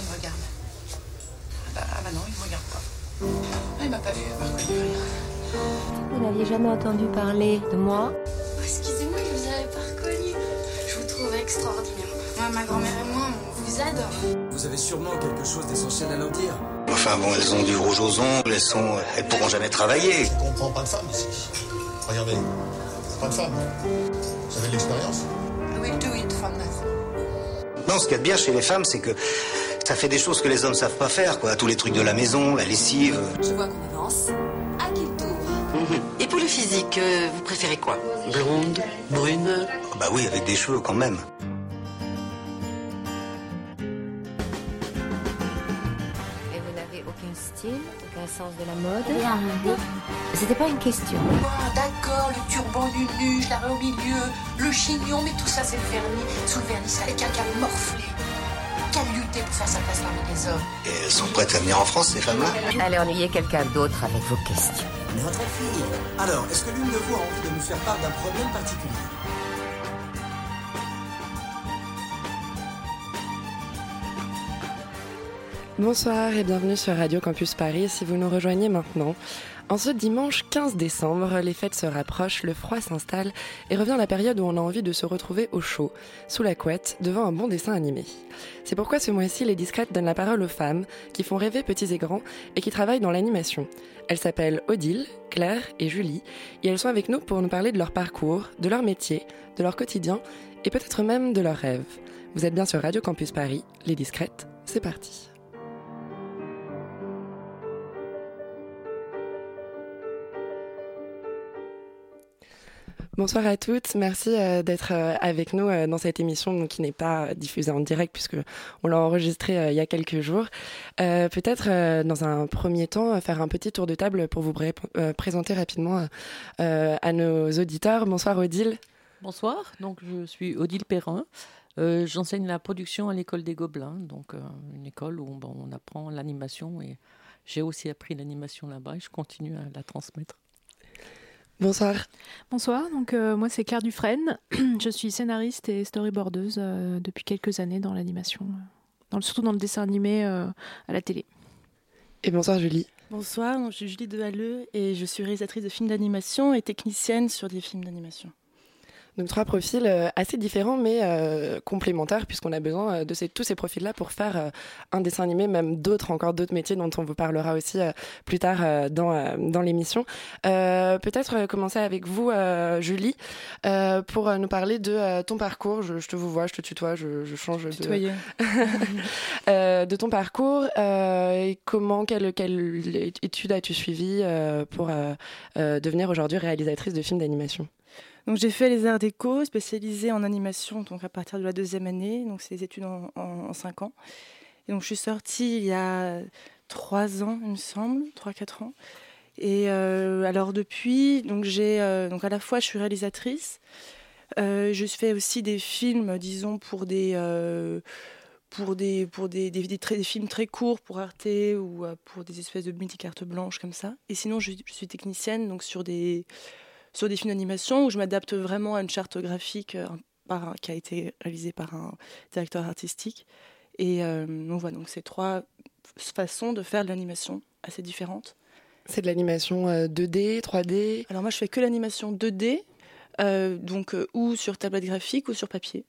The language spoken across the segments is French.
il me regarde. Ah bah, ah bah non, il me regarde pas. Ah, il m'a pas vu, par contre, il rire. Vous n'aviez jamais entendu parler de moi Oh, Excusez-moi, je vous avais pas reconnu. Je vous trouve extraordinaire. Moi, ma grand-mère et moi, on vous adore. Vous avez sûrement quelque chose d'essentiel à leur dire. Enfin bon, elles ont du rouge aux ongles, elles sont, elles pourront jamais travailler. Je comprends pas de femme ici. Regardez, pas de femme. Vous avez de l'expérience? We'll do it from nothing. Non, ce qu'il y a de bien chez les femmes, c'est que ça fait des choses que les hommes savent pas faire, quoi. Tous les trucs de la maison, la lessive. Je vois qu'on avance. À qui le tour Et pour le physique, euh, vous préférez quoi? Blonde Brune? Oh, Bah oui, avec des cheveux quand même. Et vous n'avez aucun style, aucun sens de la mode? C'était pas une question. Ah, d'accord, le turban du nu, je l'avais au milieu, le chignon, mais tout ça, c'est le vernis. Sous le vernis, ça quelqu'un de morflé. Pour faire sa place parmi les hommes. Et elles sont prêtes à venir en France, ces femmes-là Allez ennuyer quelqu'un d'autre avec vos questions. Notre fille. Alors, est-ce que l'une de vous a envie de nous faire part d'un problème particulier Bonsoir et bienvenue sur Radio Campus Paris si vous nous rejoignez maintenant. En ce dimanche 15 décembre, les fêtes se rapprochent, le froid s'installe et revient la période où on a envie de se retrouver au chaud, sous la couette, devant un bon dessin animé. C'est pourquoi ce mois-ci, Les Discrètes donnent la parole aux femmes qui font rêver petits et grands et qui travaillent dans l'animation. Elles s'appellent Odile, Claire et Julie et elles sont avec nous pour nous parler de leur parcours, de leur métier, de leur quotidien et peut-être même de leurs rêves. Vous êtes bien sur Radio Campus Paris, Les Discrètes, c'est parti. Bonsoir à toutes, merci euh, d'être euh, avec nous euh, dans cette émission qui n'est pas diffusée en direct puisque on l'a enregistrée il y a quelques jours. Peut-être dans un premier temps faire un petit tour de table pour vous pré- présenter rapidement à nos auditeurs. Bonsoir Odile. Bonsoir, donc je suis Odile Perrin. J'enseigne la production à l'école des Gobelins, donc une école où on apprend l'animation et j'ai aussi appris l'animation là-bas et je continue à la transmettre. Bonsoir. Bonsoir, donc euh, moi c'est Claire Dufresne. je suis scénariste et storyboardeuse euh, depuis quelques années dans l'animation, euh, dans le- surtout dans le dessin animé euh, à la télé. Et bonsoir Julie. Bonsoir, donc je suis Julie Dehalleux et je suis réalisatrice de films d'animation et technicienne sur des films d'animation. Donc trois profils euh, assez différents mais euh, complémentaires puisqu'on a besoin euh, de ces, tous ces profils-là pour faire euh, un dessin animé, même d'autres, encore d'autres métiers dont on vous parlera aussi euh, plus tard dans, dans l'émission. Peut-être commencer avec vous, Julie, pour nous parler de ton parcours. Je, je te vous vois, je te tutoie, je, je change de, Tutoyée. euh, de ton parcours. et comment, quelle, quelle étude as-tu suivi pour devenir aujourd'hui réalisatrice de films d'animation? Donc j'ai fait les arts déco, spécialisée en animation donc à partir de la deuxième année, donc c'est des études en, en, cinq ans. Et donc je suis sortie il y a trois ans, il me semble, trois quatre ans. Et euh, alors depuis, donc j'ai euh, donc à la fois je suis réalisatrice, euh, je fais aussi des films, disons pour des pour des pour des, des, films très courts pour Arte ou pour des espèces de mini cartes blanches comme ça. Et sinon je, je suis technicienne donc sur des sur des films d'animation où je m'adapte vraiment à une charte graphique euh, par un- qui a été réalisée par un directeur artistique. Et euh, donc voilà, donc c'est trois façons de faire de l'animation assez différentes. C'est de l'animation euh, 2D, 3D Alors moi je fais que l'animation 2D, euh, donc euh, ou sur tablette graphique ou sur papier.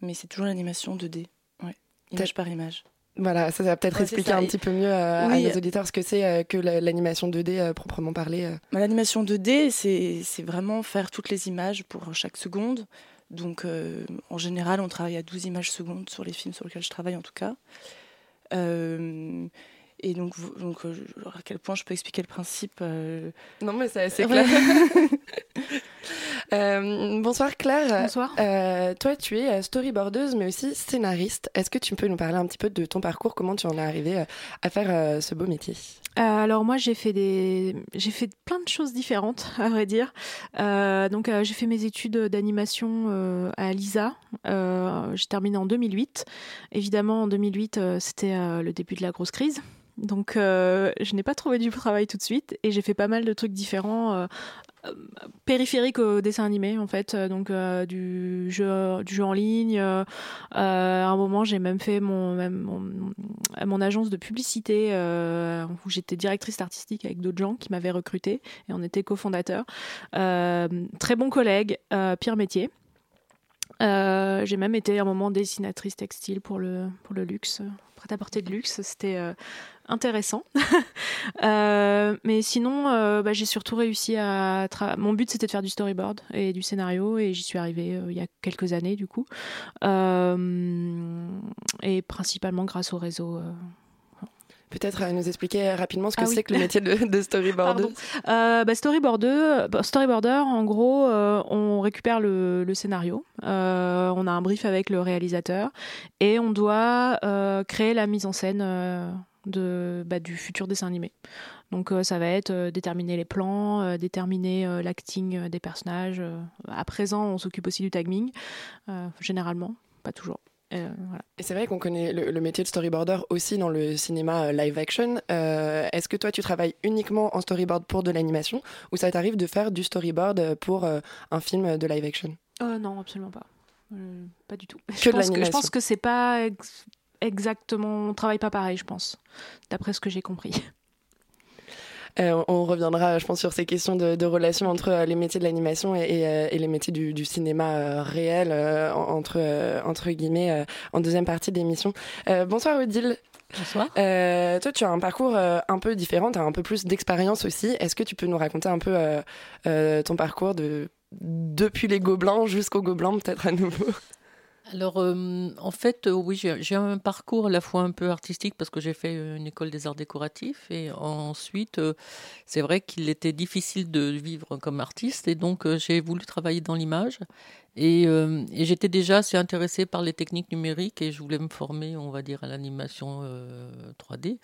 Mais c'est toujours l'animation 2D, ouais. image par image. Voilà, ça, ça va peut-être Ouais, expliquer un Et- petit peu mieux euh, Oui. à nos auditeurs ce que c'est euh, que la- l'animation 2D euh, proprement parlée. euh. Bah, L'animation 2D, c'est vraiment faire toutes les images pour chaque seconde. Donc, en général, on travaille à 12 images secondes sur les films sur lesquels je travaille, en tout cas. Et donc, donc à quel point je peux expliquer le principe Non, mais c'est assez Ouais. Euh, bonsoir Claire. Bonsoir. Euh, toi, tu es euh, storyboardeuse, mais aussi scénariste. Est-ce que tu peux nous parler un petit peu de ton parcours? Comment tu en es arrivée à faire euh, ce beau métier? Alors moi j'ai fait des j'ai fait plein de choses différentes à vrai dire. Donc j'ai fait mes études d'animation à l'ISA. J'ai terminé en 2008. Évidemment en 2008 euh, c'était le début de la grosse crise. Donc, je n'ai pas trouvé du travail tout de suite et j'ai fait pas mal de trucs différents périphérique au dessin animé en fait euh, donc euh, du jeu du jeu en ligne. Euh, à un moment j'ai même fait mon, mon, agence de publicité où j'étais directrice artistique avec d'autres gens qui m'avaient recruté et on était cofondateurs. Très bon collègue pire métier j'ai même été un moment dessinatrice textile pour pour le luxe prêt à porter de luxe c'était intéressant. Euh, mais sinon, euh, bah, j'ai surtout réussi à. Mon but, c'était de faire du storyboard et du scénario, et j'y suis arrivée euh, il y a quelques années, du coup. et principalement grâce au réseau. Peut-être nous expliquer rapidement ce que ah c'est que le métier de, de storyboarder. bah, storyboarder, bah, storyboarder, en gros, on récupère le, le scénario, on a un brief avec le réalisateur et on doit créer la mise en scène de, bah, du futur dessin animé. Donc euh, ça va être euh, déterminer les plans, euh, déterminer l'acting des personnages. à présent, on s'occupe aussi du tagging, généralement, pas toujours. Et c'est vrai qu'on connaît le, métier de storyboarder aussi dans le cinéma live action. Est-ce que toi, tu travailles uniquement en storyboard pour de l'animation ou ça t'arrive de faire du storyboard pour un film de live action? Non, absolument pas. pas du tout. Que je, pense que, je pense que c'est pas exactement, on travaille pas pareil, je pense, d'après ce que j'ai compris. Euh, on reviendra, je pense, sur ces questions de, de relation entre euh, les métiers de l'animation et, et, euh, et, les métiers du, du cinéma réel, entre, entre guillemets, en deuxième partie de l'émission. bonsoir Odile. Bonsoir. toi, tu as un parcours un peu différent, tu as un peu plus d'expérience aussi. Est-ce que tu peux nous raconter un peu ton parcours de, depuis les Gobelins jusqu'aux Gobelins, peut-être à nouveau? Alors, euh, en fait, euh, oui, j'ai un parcours à la fois un peu artistique parce que j'ai fait une école des arts décoratifs et ensuite, euh, c'est vrai qu'il était difficile de vivre comme artiste et donc j'ai voulu travailler dans l'image et, et j'étais déjà assez intéressée par les techniques numériques et je voulais me former, on va dire, à l'animation 3D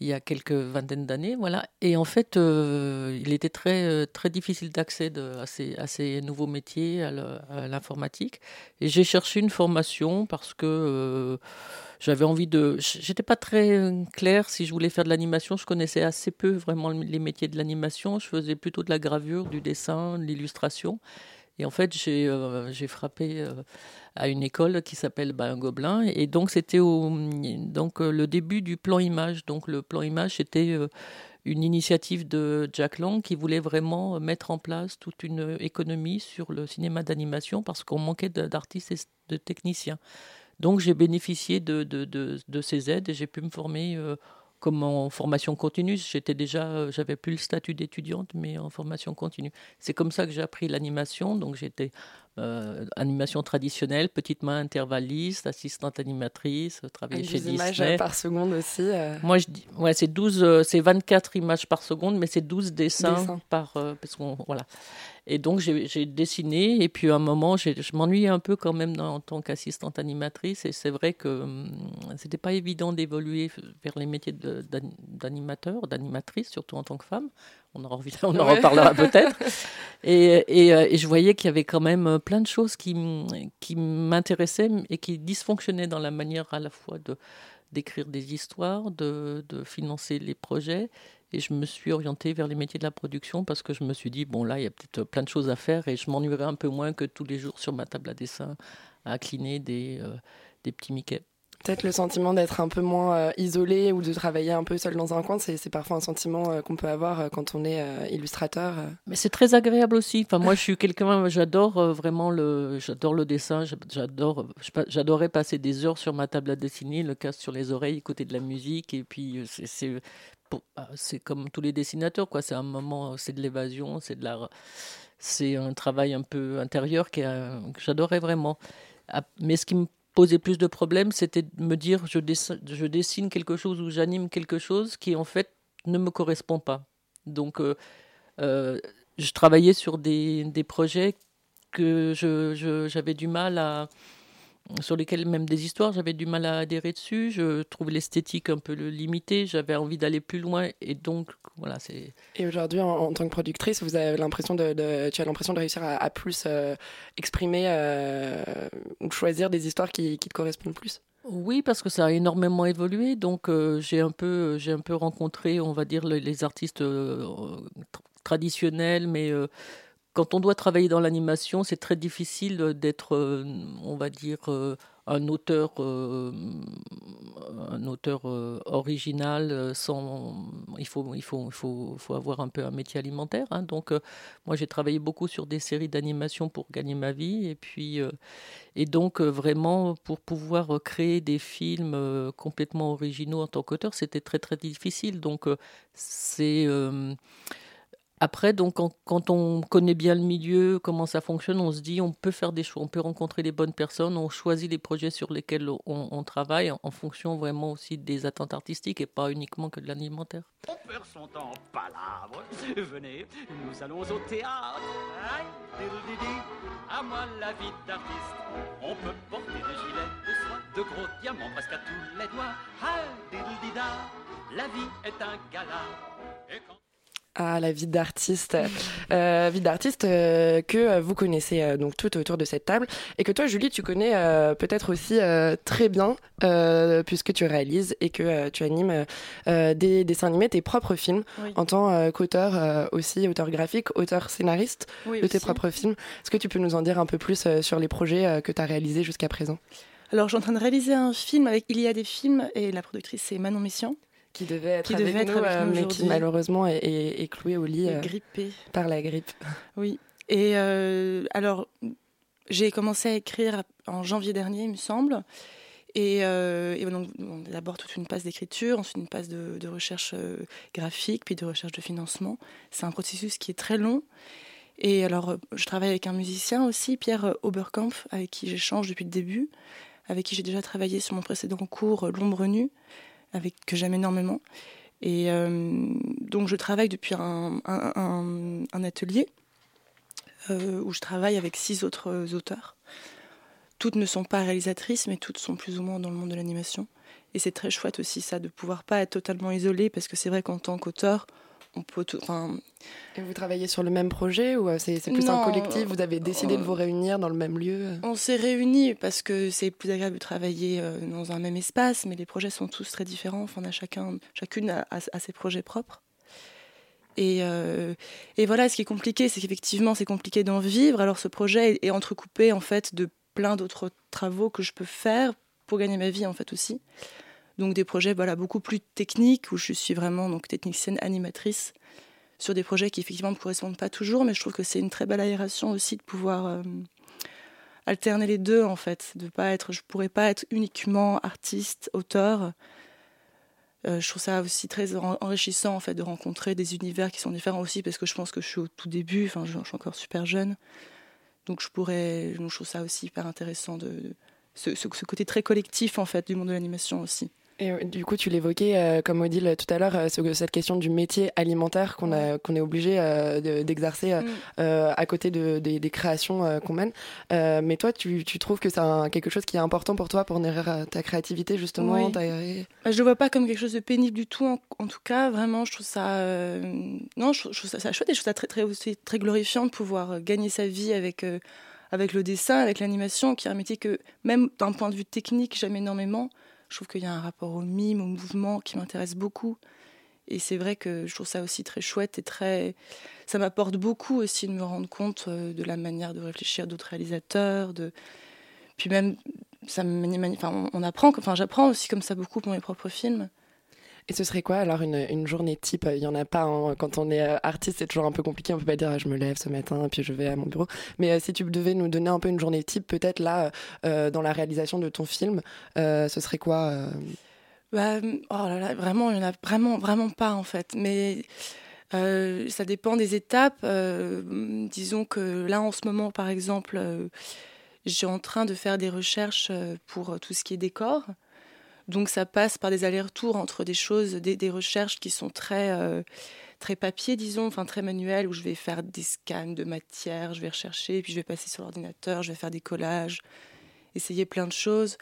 il y a quelques vingtaines d'années, voilà. Et en fait, euh, il était très euh, très difficile d'accès à ces, à ces nouveaux métiers, à l'informatique. Et j'ai cherché une formation parce que euh, j'avais envie de. J'étais pas très claire si je voulais faire de l'animation. Je connaissais assez peu vraiment les métiers de l'animation. Je faisais plutôt de la gravure, du dessin, de l'illustration. Et en fait, j'ai euh, frappé euh, à une école qui s'appelle bah, un Gobelin. Et donc, c'était donc euh, le début du plan image. Donc, le plan image, c'était une initiative de Jack Lang qui voulait vraiment mettre en place toute une économie sur le cinéma d'animation parce qu'on manquait d'artistes et de techniciens. Donc, j'ai bénéficié de, de, de, de, ces aides et j'ai pu me former comme en formation continue. J'étais déjà, euh, j'avais plus le statut d'étudiante, mais en formation continue. C'est comme ça que j'ai appris l'animation. Donc j'étais euh, animation traditionnelle, petite main intervalliste, assistante animatrice, travailler chez Disney. images par seconde aussi. Euh. Moi je dis, ouais, c'est 12, c'est 24 images par seconde, mais c'est 12 dessins, par, parce qu'on, voilà. Et donc j'ai dessiné et puis à un moment je m'ennuyais un peu quand même en tant qu'assistante animatrice et c'est vrai que hum, c'était pas évident d'évoluer vers les métiers d'animateur, d'animatrice, surtout en tant que femme. On en, on en reparlera peut-être. Et, et, euh, et, je voyais qu'il y avait quand même plein de choses qui, qui m'intéressaient et qui dysfonctionnaient dans la manière à la fois de d'écrire des histoires, de, de financer les projets et je me suis orientée vers les métiers de la production parce que je me suis dit, bon là, il y a peut-être plein de choses à faire et je m'ennuierais un peu moins que tous les jours sur ma table à dessin à cliner des, euh, des petits Mickey. Peut-être le sentiment d'être un peu moins euh, isolé ou de travailler un peu seul dans un coin, c'est parfois un sentiment euh, qu'on peut avoir quand on est illustrateur. Mais c'est très agréable aussi. Enfin, moi, je suis quelqu'un, j'adore vraiment le, j'adore le dessin, j'adore, j'adorais passer des heures sur ma table à dessiner, le casque sur les oreilles, écouter de la musique, et puis c'est bah, c'est comme tous les dessinateurs, quoi. C'est un moment, c'est de l'évasion, c'est de la, c'est un travail un peu intérieur qui que j'adorais vraiment. Mais ce qui me posait plus de problèmes, c'était de me dire, je dessine, quelque chose ou j'anime quelque chose qui en fait ne me correspond pas. Donc, euh, euh, je travaillais sur des, projets que j'avais du mal à sur lesquels même des histoires, j'avais du mal à adhérer dessus. Je trouve l'esthétique un peu limitée. J'avais envie d'aller plus loin. Et donc, voilà, c'est. Et aujourd'hui, en, tant que productrice, vous avez l'impression de, tu as l'impression de réussir à, plus euh, exprimer euh, ou choisir des histoires qui, qui, te correspondent plus? Oui, parce que ça a énormément évolué. Donc, euh, j'ai un peu, j'ai un peu rencontré, on va dire, les, artistes euh, traditionnels, mais quand on doit travailler dans l'animation, c'est très difficile d'être, on va dire, un auteur, euh, un auteur euh, original euh, sans. Il faut, il faut, il faut, faut avoir un peu un métier alimentaire. Hein. Donc, moi, j'ai travaillé beaucoup sur des séries d'animation pour gagner ma vie. Et puis, et donc, vraiment, pour pouvoir créer des films complètement originaux en tant qu'auteur, c'était très, très difficile. Donc, c'est après, donc, quand, on connaît bien le milieu, comment ça fonctionne, on se dit on peut faire des choix, on peut rencontrer les bonnes personnes, on choisit les projets sur lesquels on, travaille en, fonction vraiment aussi des attentes artistiques et pas uniquement que de l'alimentaire. On perd son temps palabres. Venez, nous allons au théâtre. À moi la vie d'artiste. On peut porter des gilets de soie, de gros diamants presque à tous les doigts. La vie est un gala. Et quand ah, la vie d'artiste, euh, vie d'artiste euh, que vous connaissez euh, donc tout autour de cette table. Et que toi, Julie, tu connais peut-être aussi très bien puisque tu réalises et que tu animes des dessins animés, tes propres films en tant qu'auteur aussi, auteur graphique, auteur scénariste de tes propres films. Est-ce que tu peux nous en dire un peu plus sur les projets que tu as réalisés jusqu'à présent? Alors, je suis en train de réaliser un film avec Il y a des films et la productrice c'est Manon Mission qui devait être, avec, nous, euh, mais qui malheureusement est, est, cloué au lit euh, grippé. par la grippe. Oui. Et euh, alors, j'ai commencé à écrire en janvier dernier, il me semble. Et, et donc, d'abord toute une passe d'écriture, ensuite une passe de, de recherche graphique, puis de recherche de financement. C'est un processus qui est très long. Et alors, je travaille avec un musicien aussi, Pierre Oberkampf, avec qui j'échange depuis le début, avec qui j'ai déjà travaillé sur mon précédent cours L'ombre nue avec que j'aime énormément. Et euh, donc je travaille depuis un, atelier euh, où je travaille avec six autres auteurs. Toutes ne sont pas réalisatrices, mais toutes sont plus ou moins dans le monde de l'animation. Et c'est très chouette aussi ça, de pouvoir pas être totalement isolé, parce que c'est vrai qu'en tant qu'auteur, on peut Et vous travaillez sur le même projet ou euh, c'est plus un collectif? Vous avez décidé de vous réunir dans le même lieu? On s'est réunis parce que c'est plus agréable de travailler euh, dans un même espace, mais les projets sont tous très différents. Enfin, on a chacun, chacune a, ses projets propres. Et, euh, et, voilà, ce qui est compliqué, c'est qu'effectivement, c'est compliqué d'en vivre. Alors, ce projet est entrecoupé en fait de plein d'autres travaux que je peux faire pour gagner ma vie en fait aussi. Donc des projets voilà, beaucoup plus techniques où je suis vraiment donc technicienne animatrice sur des projets qui effectivement ne me correspondent pas toujours, mais je trouve que c'est une très belle aération aussi de pouvoir euh, alterner les deux en fait, de pas être, je pourrais pas être uniquement artiste, auteur. Euh, je trouve ça aussi très enrichissant en fait de rencontrer des univers qui sont différents aussi parce que je pense que je suis au tout début, enfin je, suis encore super jeune, donc je pourrais, je trouve ça aussi hyper intéressant de ce, ce côté très collectif en fait du monde de l'animation aussi. Et euh, du coup, tu l'évoquais, euh, comme Odile tout à l'heure, euh, cette question du métier alimentaire qu'on qu'on est obligé d'exercer mm. à côté de, des, créations qu'on mène. mais toi, tu, tu trouves que c'est quelque chose qui est important pour toi pour nourrir ta créativité, justement oui. Bah, je le vois pas comme quelque chose de pénible du tout, en, tout cas. Vraiment, je trouve ça. non, je, trouve ça, ça chouette et je trouve ça très, très, très glorifiant de pouvoir gagner sa vie avec avec le dessin, avec l'animation, qui est un métier que, même d'un point de vue technique, j'aime énormément. Je trouve qu'il y a un rapport au mime, au mouvement qui m'intéresse beaucoup. Et c'est vrai que je trouve ça aussi très chouette et très. Ça m'apporte beaucoup aussi de me rendre compte euh, de la manière de réfléchir d'autres réalisateurs. De... Puis même, ça enfin, on apprend, enfin, j'apprends aussi comme ça beaucoup pour mes propres films. Et ce serait quoi alors une, une journée type? Il n'y en a pas. Hein. Quand on est euh, artiste, c'est toujours un peu compliqué. On peut pas dire je me lève ce matin puis je vais à mon bureau. Mais euh, si tu devais nous donner un peu une journée type, peut-être là, euh, dans la réalisation de ton film, ce serait quoi bah, oh là là, vraiment, il n'y en a vraiment, vraiment pas en fait. Mais ça dépend des étapes. disons que là, en ce moment, par exemple, je suis en train de faire des recherches pour tout ce qui est décor. Donc ça passe par des allers-retours entre des choses, des, recherches qui sont très, euh, très papier, disons, enfin très manuelles, où je vais faire des scans de matière, je vais rechercher, puis je vais passer sur l'ordinateur, je vais faire des collages, essayer plein de choses.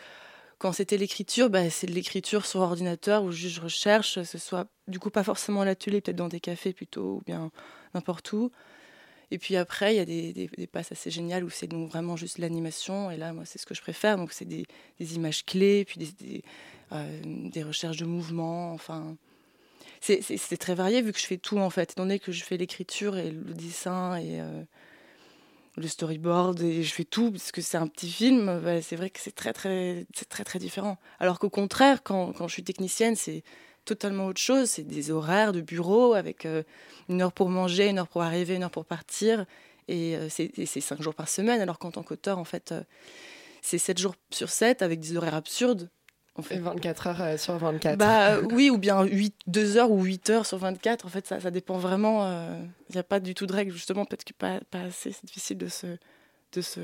Quand c'était l'écriture, bah, c'est de l'écriture sur ordinateur où je recherche, ce soit du coup pas forcément à l'atelier, peut-être dans des cafés plutôt, ou bien n'importe où. Et puis après, il y a des, des, passes assez géniales où c'est donc vraiment juste l'animation. Et là, moi, c'est ce que je préfère. Donc, c'est des images clés, puis des, des, euh, des recherches de mouvements. Enfin, c'est- très varié vu que je fais tout en fait. Étant donné que je fais l'écriture et le dessin et euh, le storyboard et je fais tout parce que c'est un petit film, bah, c'est vrai que c'est très très très très différent. Alors qu'au contraire, quand, quand je suis technicienne, c'est totalement autre chose. C'est des horaires de bureau avec euh, une heure pour manger, une heure pour arriver, une heure pour partir. Et c'est cinq jours par semaine. Alors qu'en tant qu'auteur, en fait, c'est 7 jours sur 7 avec des horaires absurdes. En fait. 24 heures euh, sur 24. Bah euh, oui, ou bien 8, 2 heures ou 8 heures sur 24. En fait, ça, ça dépend vraiment. euh, Il n'y a pas du tout de règle, justement. Peut-être que pas, pas assez. C'est difficile de se. De se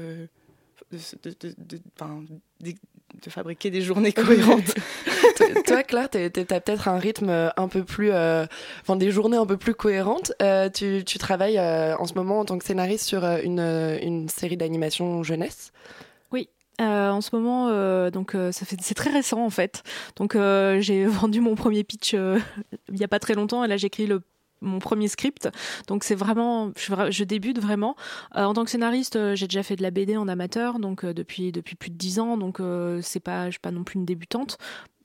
de, se- de, de, de- enfin, de- de fabriquer des journées cohérentes. Toi- Claire, t'es- t'as peut-être un rythme euh, un peu plus, euh, enfin des journées un peu plus cohérentes. Euh, tu, tu travailles euh, en ce moment en tant que scénariste sur euh, une, euh, une série d'animation jeunesse. Euh, en ce moment, euh, donc euh, c'est très récent en fait. Donc j'ai vendu mon premier pitch il y a pas très longtemps et là j'écris mon premier script. Donc c'est vraiment, je, débute vraiment. En tant que scénariste, j'ai déjà fait de la BD en amateur, donc depuis depuis plus de dix ans. Donc c'est pas, je suis pas non plus une débutante.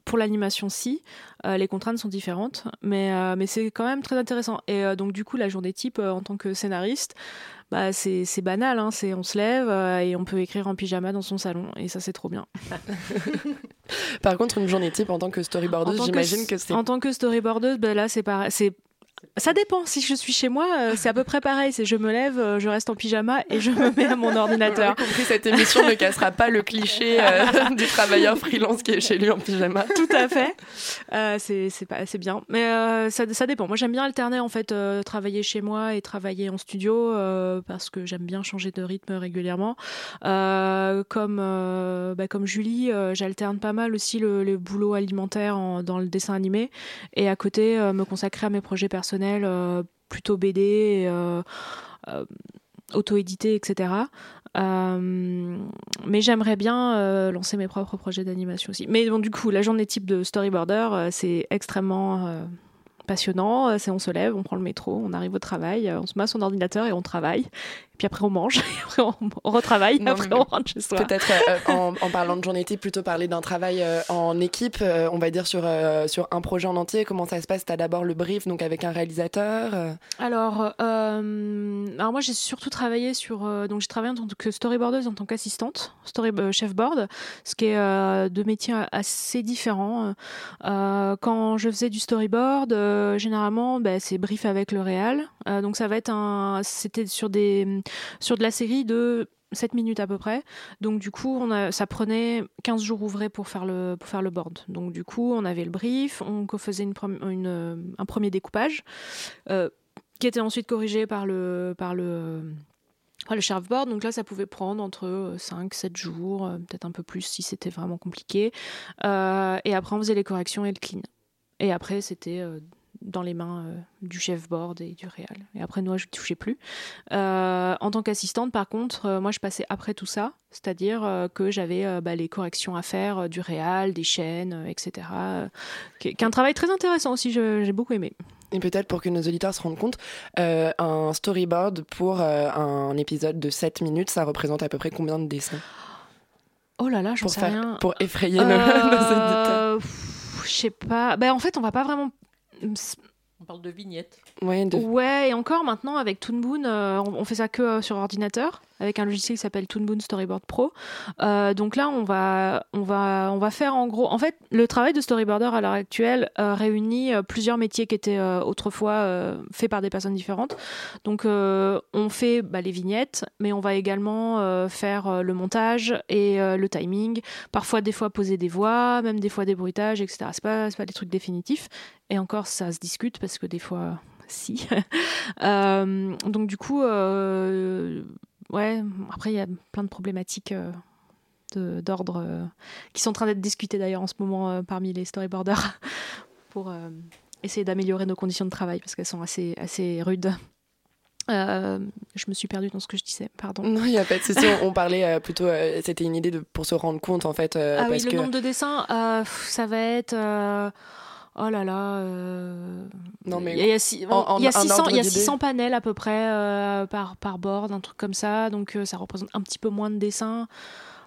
Pour l'animation, si Euh, les contraintes sont différentes, mais euh, mais c'est quand même très intéressant. Et euh, donc du coup, la journée type en tant que scénariste, bah c'est banal. Hein, c'est on se lève et on peut écrire en pyjama dans son salon, et ça c'est trop bien. Par contre, une journée type en tant que storyboardeuse, j'imagine que c'est En tant que storyboardeuse, ben là, c'est pareil. Ça dépend. Si je suis chez moi, euh, c'est à peu près pareil. C'est je me lève, euh, je reste en pyjama et je me mets à mon ordinateur. Vous avez compris, cette émission ne cassera pas le cliché euh, du travailleur freelance qui est chez lui en pyjama. Tout à fait. Euh, c'est c'est pas c'est bien, mais euh, ça, ça dépend. Moi, j'aime bien alterner en fait, travailler chez moi et travailler en studio parce que j'aime bien changer de rythme régulièrement. Comme bah, comme Julie, j'alterne pas mal aussi le, le boulot alimentaire en- dans le dessin animé et à côté me consacrer à mes projets personnels, euh, plutôt BD. euh, euh, auto-édité, etc. Mais j'aimerais bien lancer mes propres projets d'animation aussi. Mais bon, du coup, la journée type de storyboarder, c'est extrêmement passionnant. Euh, C'est on se lève, on prend le métro, on arrive au travail, euh, on se met à son ordinateur et on travaille. Et puis après on mange, et après on, on retravaille, Non, après on rentre chez soi. Peut-être euh, en, en parlant de journée type, plutôt parler d'un travail euh, en équipe, euh, on va dire sur, euh, sur un projet en entier. Comment ça se passe? Tu as d'abord le brief donc avec un réalisateur euh, Alors, euh, alors moi j'ai surtout travaillé sur euh, donc j'ai travaillé en tant que storyboardeuse en tant qu'assistante, story euh, chef board, ce qui est euh, deux métiers assez différents. Euh, quand je faisais du storyboard, euh, généralement bah, c'est brief avec le réal, Euh, donc ça va être un, c'était sur des sur de la série de 7 minutes à peu près. Donc du coup, ça prenait 15 jours ouvrés pour faire le pour faire le board. Donc du coup, on avait le brief, on faisait une, un premier découpage. Euh, qui était ensuite corrigé par le, par le, le sheriff board. Donc là, ça pouvait prendre entre 5, 7 jours, peut-être un peu plus si c'était vraiment compliqué. Et après, on faisait les corrections et le clean. Et après, c'était dans les mains euh, du chef board et du réal. Et après, moi, je ne touchais plus. Euh, en tant qu'assistante, par contre, euh, moi, je passais après tout ça, c'est-à-dire que j'avais bah, les corrections à faire du réal, des chaînes, etc. qui est un travail très intéressant aussi, je- j'ai beaucoup aimé. Et peut-être pour que nos auditeurs se rendent compte, un storyboard pour un épisode de 7 minutes, ça représente à peu près combien de dessins? Oh là là, pour, sais faire- rien. pour effrayer nos, nos auditeurs Je sais pas. Ben, en fait, on va pas vraiment. On parle de vignettes. Ouais, de- Ouais, et encore maintenant avec Toon Boom, euh, on, on fait ça que euh, sur ordinateur avec un logiciel qui s'appelle Toon Boom Storyboard Pro. Euh, donc là, on va, on va, on va faire en gros. En fait, le travail de storyboarder à l'heure actuelle euh, réunit euh, plusieurs métiers qui étaient autrefois faits par des personnes différentes. Donc, on fait bah, les vignettes, mais on va également faire le montage et le timing. Parfois, des fois, poser des voix, même des fois des bruitages, etc. C'est pas, pas des trucs définitifs. Et encore, ça se discute parce que des fois, si. Donc, du coup, ouais, après, il y a plein de problématiques. euh, de- d'ordre euh, qui sont en train d'être discutées d'ailleurs en ce moment euh, parmi les storyboarders pour euh, essayer d'améliorer nos conditions de travail parce qu'elles sont assez, assez rudes. Euh, je me suis perdue dans ce que je disais, pardon. Non, il n'y a pas de souci. On, parlait euh, plutôt. euh, C'était une idée de, pour se rendre compte, en fait. ah oui, le que... nombre de dessins, ça va être. Euh, Oh là là. Non, mais il y a, 600, panels à peu près par, par board, un truc comme ça. Donc ça représente un petit peu moins de dessins.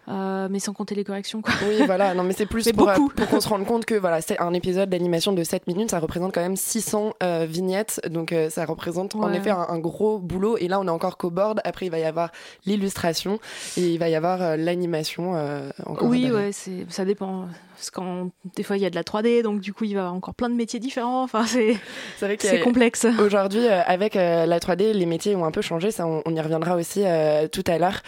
Euh, mais sans compter les corrections. Quoi. Oui, voilà, non, mais c'est plus pour, euh, pour qu'on se rende compte que voilà, c'est un épisode d'animation de 7 minutes, ça représente quand même 600 euh, vignettes, donc ça représente en effet un, gros boulot. Et là, on est encore qu'au board, après, il va y avoir l'illustration et il va y avoir l'animation. encore oui, ouais, ça dépend. Parce quand des fois il y a de la 3D, donc du coup il va y avoir encore plein de métiers différents. Enfin, c'est c'est complexe. Aujourd'hui, avec la 3D, les métiers ont un peu changé. Ça, on, y reviendra aussi tout à l'heure.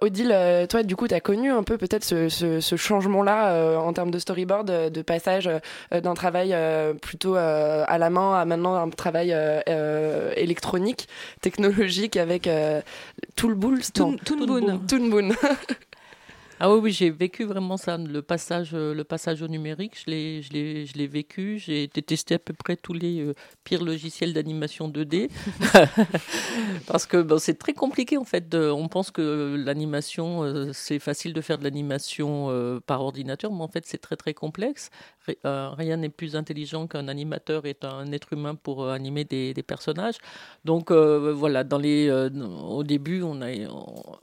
Odile, toi, du coup, tu as connu un peu peut-être ce, changement-là euh, en termes de storyboard, euh, de passage euh, d'un travail plutôt à la main à maintenant un travail électronique, technologique avec tout le boule. Toon, Ah oui, oui j'ai vécu vraiment ça, le passage, euh, le passage au numérique, je l'ai, je l'ai, je l'ai vécu. J'ai testé à peu près tous les euh, pires logiciels d'animation 2D. Parce que bon, c'est très compliqué en fait. on pense que l'animation, euh, c'est facile de faire de l'animation par ordinateur, mais en fait c'est très très complexe. rien n'est plus intelligent qu'un animateur est un être humain pour animer des, des, personnages. Donc voilà, dans les, au début, on, a,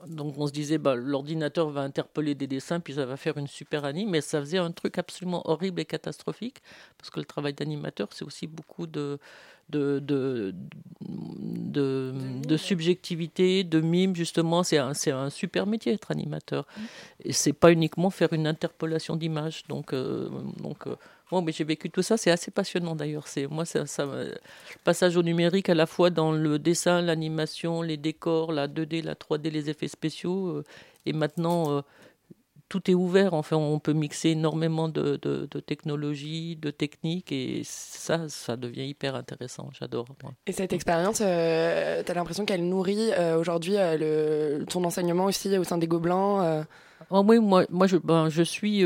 donc on se disait, bah, l'ordinateur va interpeller des dessins, puis ça va faire une super anime. Mais ça faisait un truc absolument horrible et catastrophique, parce que le travail d'animateur, c'est aussi beaucoup de, de, de, de, de, subjectivité, de mime, justement. C'est un, un super métier, être animateur. Mm. Et c'est pas uniquement faire une interpolation d'images. Donc, euh, donc euh, Bon, mais j'ai vécu tout ça, c'est assez passionnant d'ailleurs. C'est moi, ça, ça, passage au numérique à la fois dans le dessin, l'animation, les décors, la 2D, la 3D, les effets spéciaux, euh, et maintenant tout est ouvert. Enfin, on peut mixer énormément de, technologies, de techniques, et ça, ça devient hyper intéressant. J'adore. Et cette expérience, euh, tu as l'impression qu'elle nourrit euh, aujourd'hui euh, ton enseignement aussi au sein des Gobelins oh, Oui, moi, moi je, ben, je suis.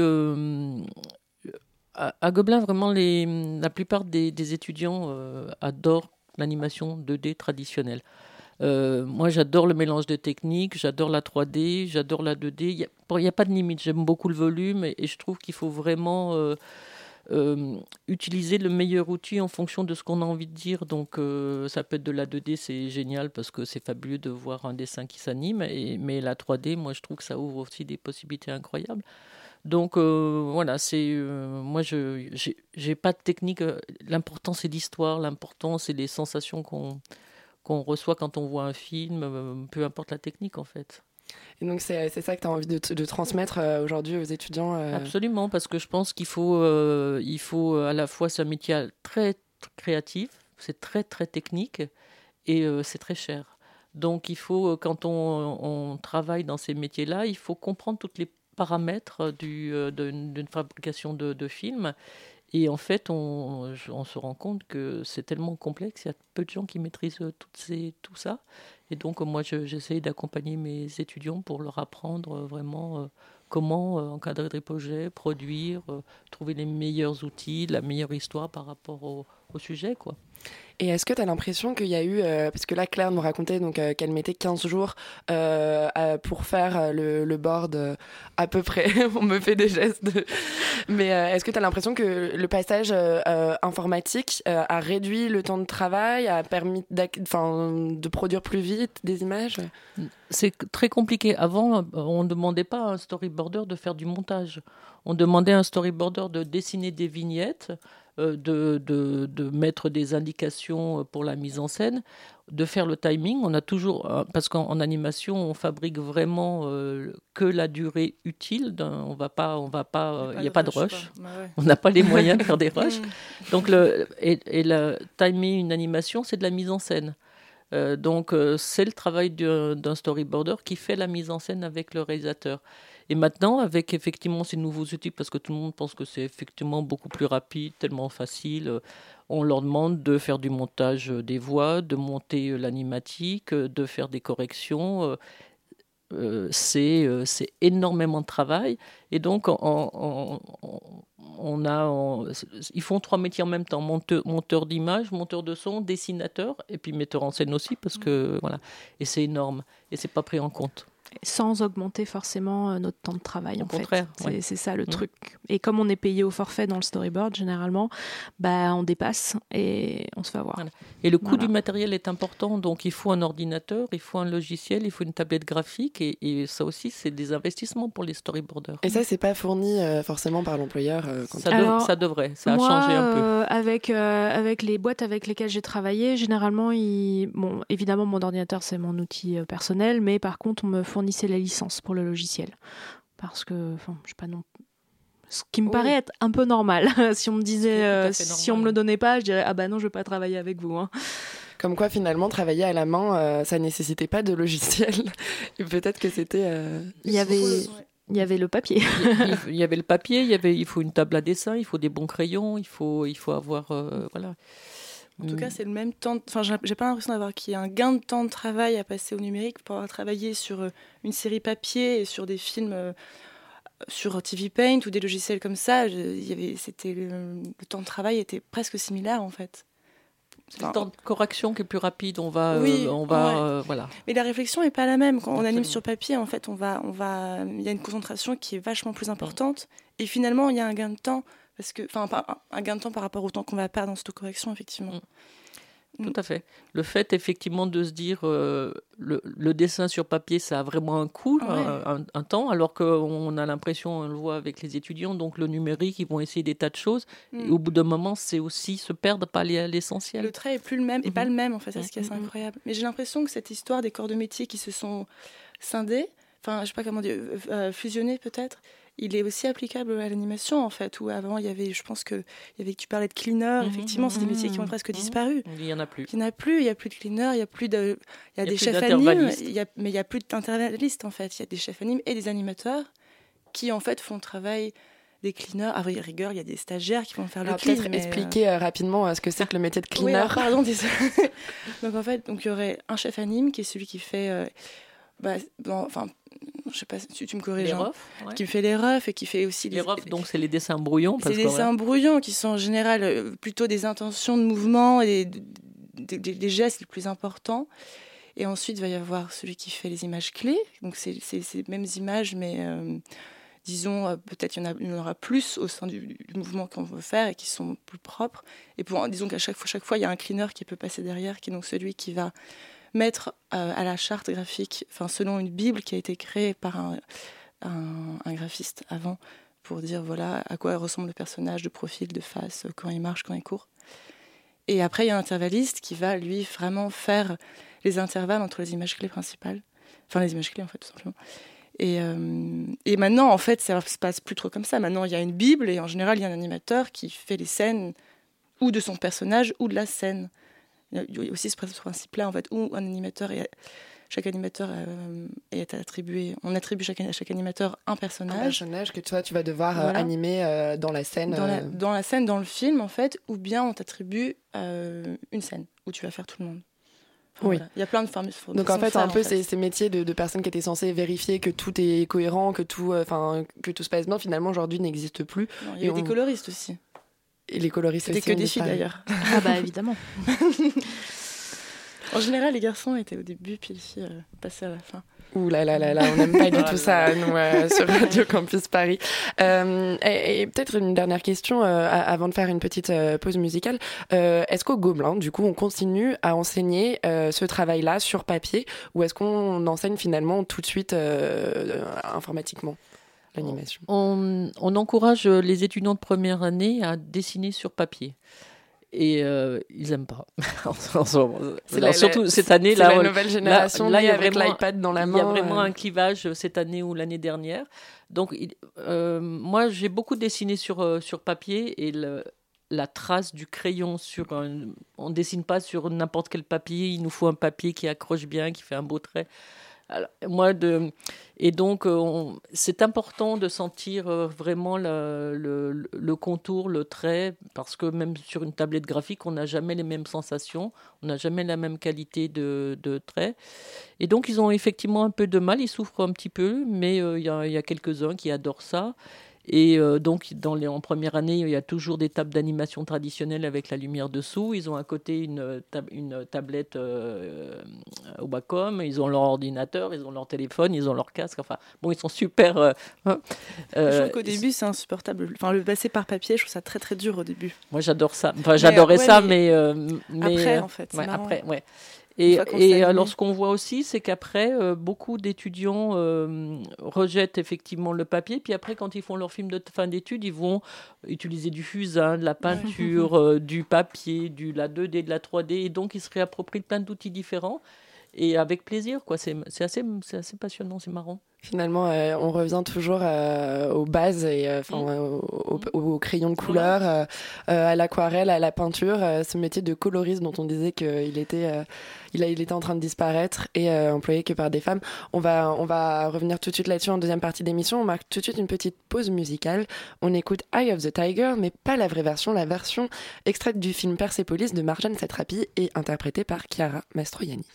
À, Gobelins, vraiment, les, la plupart des étudiants adorent l'animation 2D traditionnelle. Euh, moi, j'adore le mélange de techniques, j'adore la 3D, j'adore la 2D. Il n'y a, pas de limite. J'aime beaucoup le volume et, je trouve qu'il faut vraiment euh, euh, utiliser le meilleur outil en fonction de ce qu'on a envie de dire. Donc, ça peut être de la 2D, c'est génial parce que c'est fabuleux de voir un dessin qui s'anime. Mais la 3D, moi, je trouve que ça ouvre aussi des possibilités incroyables. Donc voilà, c'est moi je j'ai pas de technique. L'important c'est l'histoire, l'important c'est les sensations qu'on qu'on reçoit quand on voit un film, euh, peu importe la technique en fait. Et donc c'est ça que tu as envie de, de transmettre euh, aujourd'hui aux étudiants euh Absolument, parce que je pense qu'il faut, il faut à la fois, c'est un métier très, créatif, c'est très très technique et c'est très cher. Donc il faut, quand on, on travaille dans ces métiers-là, il faut comprendre tous les paramètres d'une fabrication de, de films et en fait, on, se rend compte que c'est tellement complexe, il y a peu de gens qui maîtrisent ces, tout ça. Et donc, moi, j'essaie d'accompagner mes étudiants pour leur apprendre euh, vraiment euh, comment euh, encadrer des projets, produire, trouver les meilleurs outils, la meilleure histoire par rapport au, au sujet. quoi. Et est-ce que tu as l'impression qu'il y a eu, euh, parce que là Claire nous racontait donc euh, qu'elle mettait 15 jours euh, pour faire le, le, board à peu près, on me fait des gestes, mais est-ce que tu as l'impression que le passage informatique a réduit le temps de travail, a permis de produire plus vite des images? C'est très compliqué. Avant, on ne demandait pas à un storyboarder de faire du montage. On demandait à un storyboarder de dessiner des vignettes de, de, de, mettre des indications pour la mise en scène, de faire le timing. On a toujours, euh, parce qu'en animation, on fabrique vraiment euh, que la durée utile. On va pas, on va pas, il n'y a, pas de rush. On n'a pas les moyens de faire des rushs. Donc le et, et le timer une animation, c'est de la mise en scène. donc c'est le travail d'un storyboarder qui fait la mise en scène avec le réalisateur. Et maintenant, avec effectivement ces nouveaux outils, parce que tout le monde pense que c'est effectivement beaucoup plus rapide, tellement facile, euh, on leur demande de faire du montage des voix, de monter euh, l'animatique, euh, de faire des corrections. c'est énormément de travail. Et donc, on, a, ils font trois métiers en même temps monteur, monteur d'image, monteur de son, dessinateur, et puis metteur en scène aussi, parce que voilà. Et c'est énorme. Et c'est pas pris en compte. Sans augmenter forcément euh, notre temps de travail. Au en contraire, fait. ouais. C'est- ça le Mm. truc. Et comme on est payé au forfait dans le storyboard, généralement, bah, on dépasse et on se fait avoir. Et le coût Voilà. du matériel est important, donc il faut un ordinateur, il faut un logiciel, il faut une tablette graphique, et, et ça aussi, c'est des investissements pour les storyboarders. Et ça, c'est pas fourni euh, forcément par l'employeur. euh, quand Ça, devrait, ça a changé un peu. euh, avec, euh, avec les boîtes avec lesquelles j'ai travaillé, généralement, ils... bon, évidemment, mon ordinateur, c'est mon outil euh, personnel, mais par contre, on me fournissait la licence pour le logiciel. Parce que, enfin, je sais pas non. Ce qui me Oui. paraît être un peu normal. si on me disait, euh, si on me le donnait pas, je dirais, ah bah non, je veux pas travailler avec vous. hein. Comme quoi, finalement, travailler à la main, euh, ça nécessitait pas de logiciel. Et peut-être que c'était. euh, Il y avait, il y avait le papier. il, il y avait le papier, il y avait, il faut une table à dessin, il faut des bons crayons, il faut, il faut avoir, euh, voilà. En tout cas, c'est le même temps. Enfin, j'ai pas l'impression d'avoir qu'il y a un gain de temps de travail à passer au numérique pour avoir travaillé sur euh, une série papier et sur des films euh, sur TV Paint ou des logiciels comme ça. il y avait, c'était le, le temps de travail était presque similaire en fait. C'est le temps de correction qui est plus rapide, on va, euh, Oui, on va, ouais. euh, voilà. Mais la réflexion est pas la même. Quand on anime sur papier, en fait, on va, on va, il y a une concentration qui est vachement plus importante. Et finalement, il y a un gain de temps parce que, enfin, un gain de temps par rapport au temps qu'on va perdre dans cette correction, effectivement. Tout à fait. Le fait, effectivement, de se dire euh, le, le dessin sur papier, ça a vraiment un coût, Ouais. un, temps, alors qu'on a l'impression, on le voit avec les étudiants, donc le numérique, ils vont essayer des tas de choses. Et Mm. au bout d'un moment, c'est aussi se perdre, pas aller à l'essentiel. Le trait est plus le même, et pas le même en fait, c'est ce qui est assez incroyable. Mais j'ai l'impression que cette histoire des corps de métier qui se sont scindés, enfin je sais pas comment dire, euh, euh, fusionnés peut-être, il est aussi applicable à l'animation en fait, où avant il y avait, je pense que il y avait, tu parlais de cleaner, Mhm, effectivement c'est des métiers qui ont mhm, presque mhm. disparu. Il y en a plus. Il n'y en a plus, il n'y a plus de cleaner, il n'y a plus de. Il y a Il y a des chefs animes, il y a- mais il n'y a plus d'intervallistes en fait. Il y a des chefs animes et des animateurs qui en fait font le travail des cleaners. À rigueur, il y a des stagiaires qui vont faire Alors, le clean. peut-être expliquer euh, rapidement euh, ce que c'est que le métier de oui, cleaner. alors, pardon, désolé. donc en fait, donc il y aurait un chef anime qui est celui qui fait, euh, bah, enfin, je sais pas si tu me corriges, Les hein, refs, ouais. qui me fait les refs et qui fait aussi Les refs, donc c'est les dessins brouillons. c'est que, dessins brouillons qui sont en général euh, plutôt des intentions de mouvement et des, des- des- des gestes les plus importants. Et ensuite, il va y avoir celui qui fait les images clés. Donc, c'est ces mêmes images, mais euh, disons, euh, peut-être il y, en a- il y en aura plus au sein du, du mouvement qu'on veut faire et qui sont plus propres. Et pour, disons qu'à chaque fois, chaque fois, il y a un cleaner qui peut passer derrière, qui est donc celui qui va mettre euh, à la charte graphique, enfin, selon une Bible qui a été créée par un, graphiste avant, pour dire voilà à quoi ressemble le personnage de profil, de face, quand il marche, quand il court. Et après, il y a un intervalliste qui va, lui, vraiment faire les intervalles entre les images clés principales. Enfin, les images clés, en fait, tout simplement. Et, euh, et maintenant, en fait, ça se passe plus trop comme ça. Maintenant, il y a une Bible et en général, il y a un animateur qui fait les scènes ou de son personnage ou de la scène. Il y a- a aussi ce principe-là, en fait, où un animateur est. Chaque animateur euh, est attribué. On attribue chaque, à chaque animateur un Un personnage. personnage que toi, tu vas devoir euh, Voilà. animer euh, dans la scène. dans, la, dans la scène, dans le film, en fait, ou bien on t'attribue une scène où tu vas faire tout le monde. Enfin, Oui. voilà. Il y a plein de formes. Donc en fait, un faire, peu en fait. ces, ces métiers de, de personnes qui étaient censées vérifier que tout est cohérent, que tout, euh, que tout se passe bien, finalement aujourd'hui n'existe plus. Non, il y Et des on- coloristes aussi. Et les coloristes C'était que ont des filles d'ailleurs. Ah bah évidemment. en général, les garçons étaient au début, puis les filles euh, passaient à la fin. Ouh là là là là, on n'aime pas du tout ça, nous, euh, sur Radio Campus Paris. Euh, et et peut-être une dernière question euh, avant de faire une petite euh, pause musicale. Euh, est-ce qu'au Gobelin, du coup, on continue à enseigner euh, ce travail-là sur papier ou est-ce qu'on enseigne finalement tout de suite euh, informatiquement? L'animation on, on encourage les étudiants de première année à dessiner sur papier. Et euh, ils n'aiment pas. La- surtout la- cette année là. la on- nouvelle génération là, il y a avec l'iPad dans la Il y a main, vraiment euh. un clivage cette année ou l'année dernière. Donc, il- euh, moi, j'ai beaucoup dessiné sur, sur papier et le- la trace du crayon sur un. On dessine pas sur n'importe quel papier. Il nous faut un papier qui accroche bien, qui fait un beau trait. Moi, de, et donc, euh, c'est important de sentir euh, vraiment le, contour, le trait, parce que même sur une tablette graphique, on n'a jamais les mêmes sensations, on n'a jamais la même qualité de, de trait. Et donc, ils ont effectivement un peu de mal, ils souffrent un petit peu, mais euh, il y a quelques-uns qui adorent ça. Et euh, donc, dans les, en première année, il y a toujours des tables d'animation traditionnelles avec la lumière dessous. Ils ont à côté une, une tablette euh, au Bacom, ils ont leur ordinateur, ils ont leur téléphone, ils ont leur casque. Enfin, bon, ils sont super. Euh, hein. je trouve qu'au début, c'est insupportable. Enfin, le passer par papier, je trouve ça très très dur au début. Moi, j'adore ça. Enfin, j'adorais ça, mais, mais, Après, en fait. Ouais, après, ouais. Et, et alors, ce qu'on voit aussi, c'est qu'après, euh, beaucoup d'étudiants euh, rejettent effectivement le papier. Puis après, quand ils font leur film de fin d'études, ils vont utiliser du fusain, de la peinture, euh, du papier, du la 2D, de la 3D. Et donc, ils se réapproprient plein d'outils différents. Et avec plaisir, quoi. C'est assez, assez passionnant, c'est marrant. Finalement, euh, on revient toujours euh, aux bases et euh, enfin mm. au, crayon de couleur, à l'aquarelle, à la peinture, ce métier de coloriste dont on disait qu'il était, il, a, il était en train de disparaître et employé que par des femmes. On va, on va revenir tout de suite là-dessus en deuxième partie d'émission. On marque tout de suite une petite pause musicale. On écoute Eye of the Tiger, mais pas la vraie version, la version extraite du film Persepolis de Marjane Satrapi et interprétée par Chiara Mastroianni.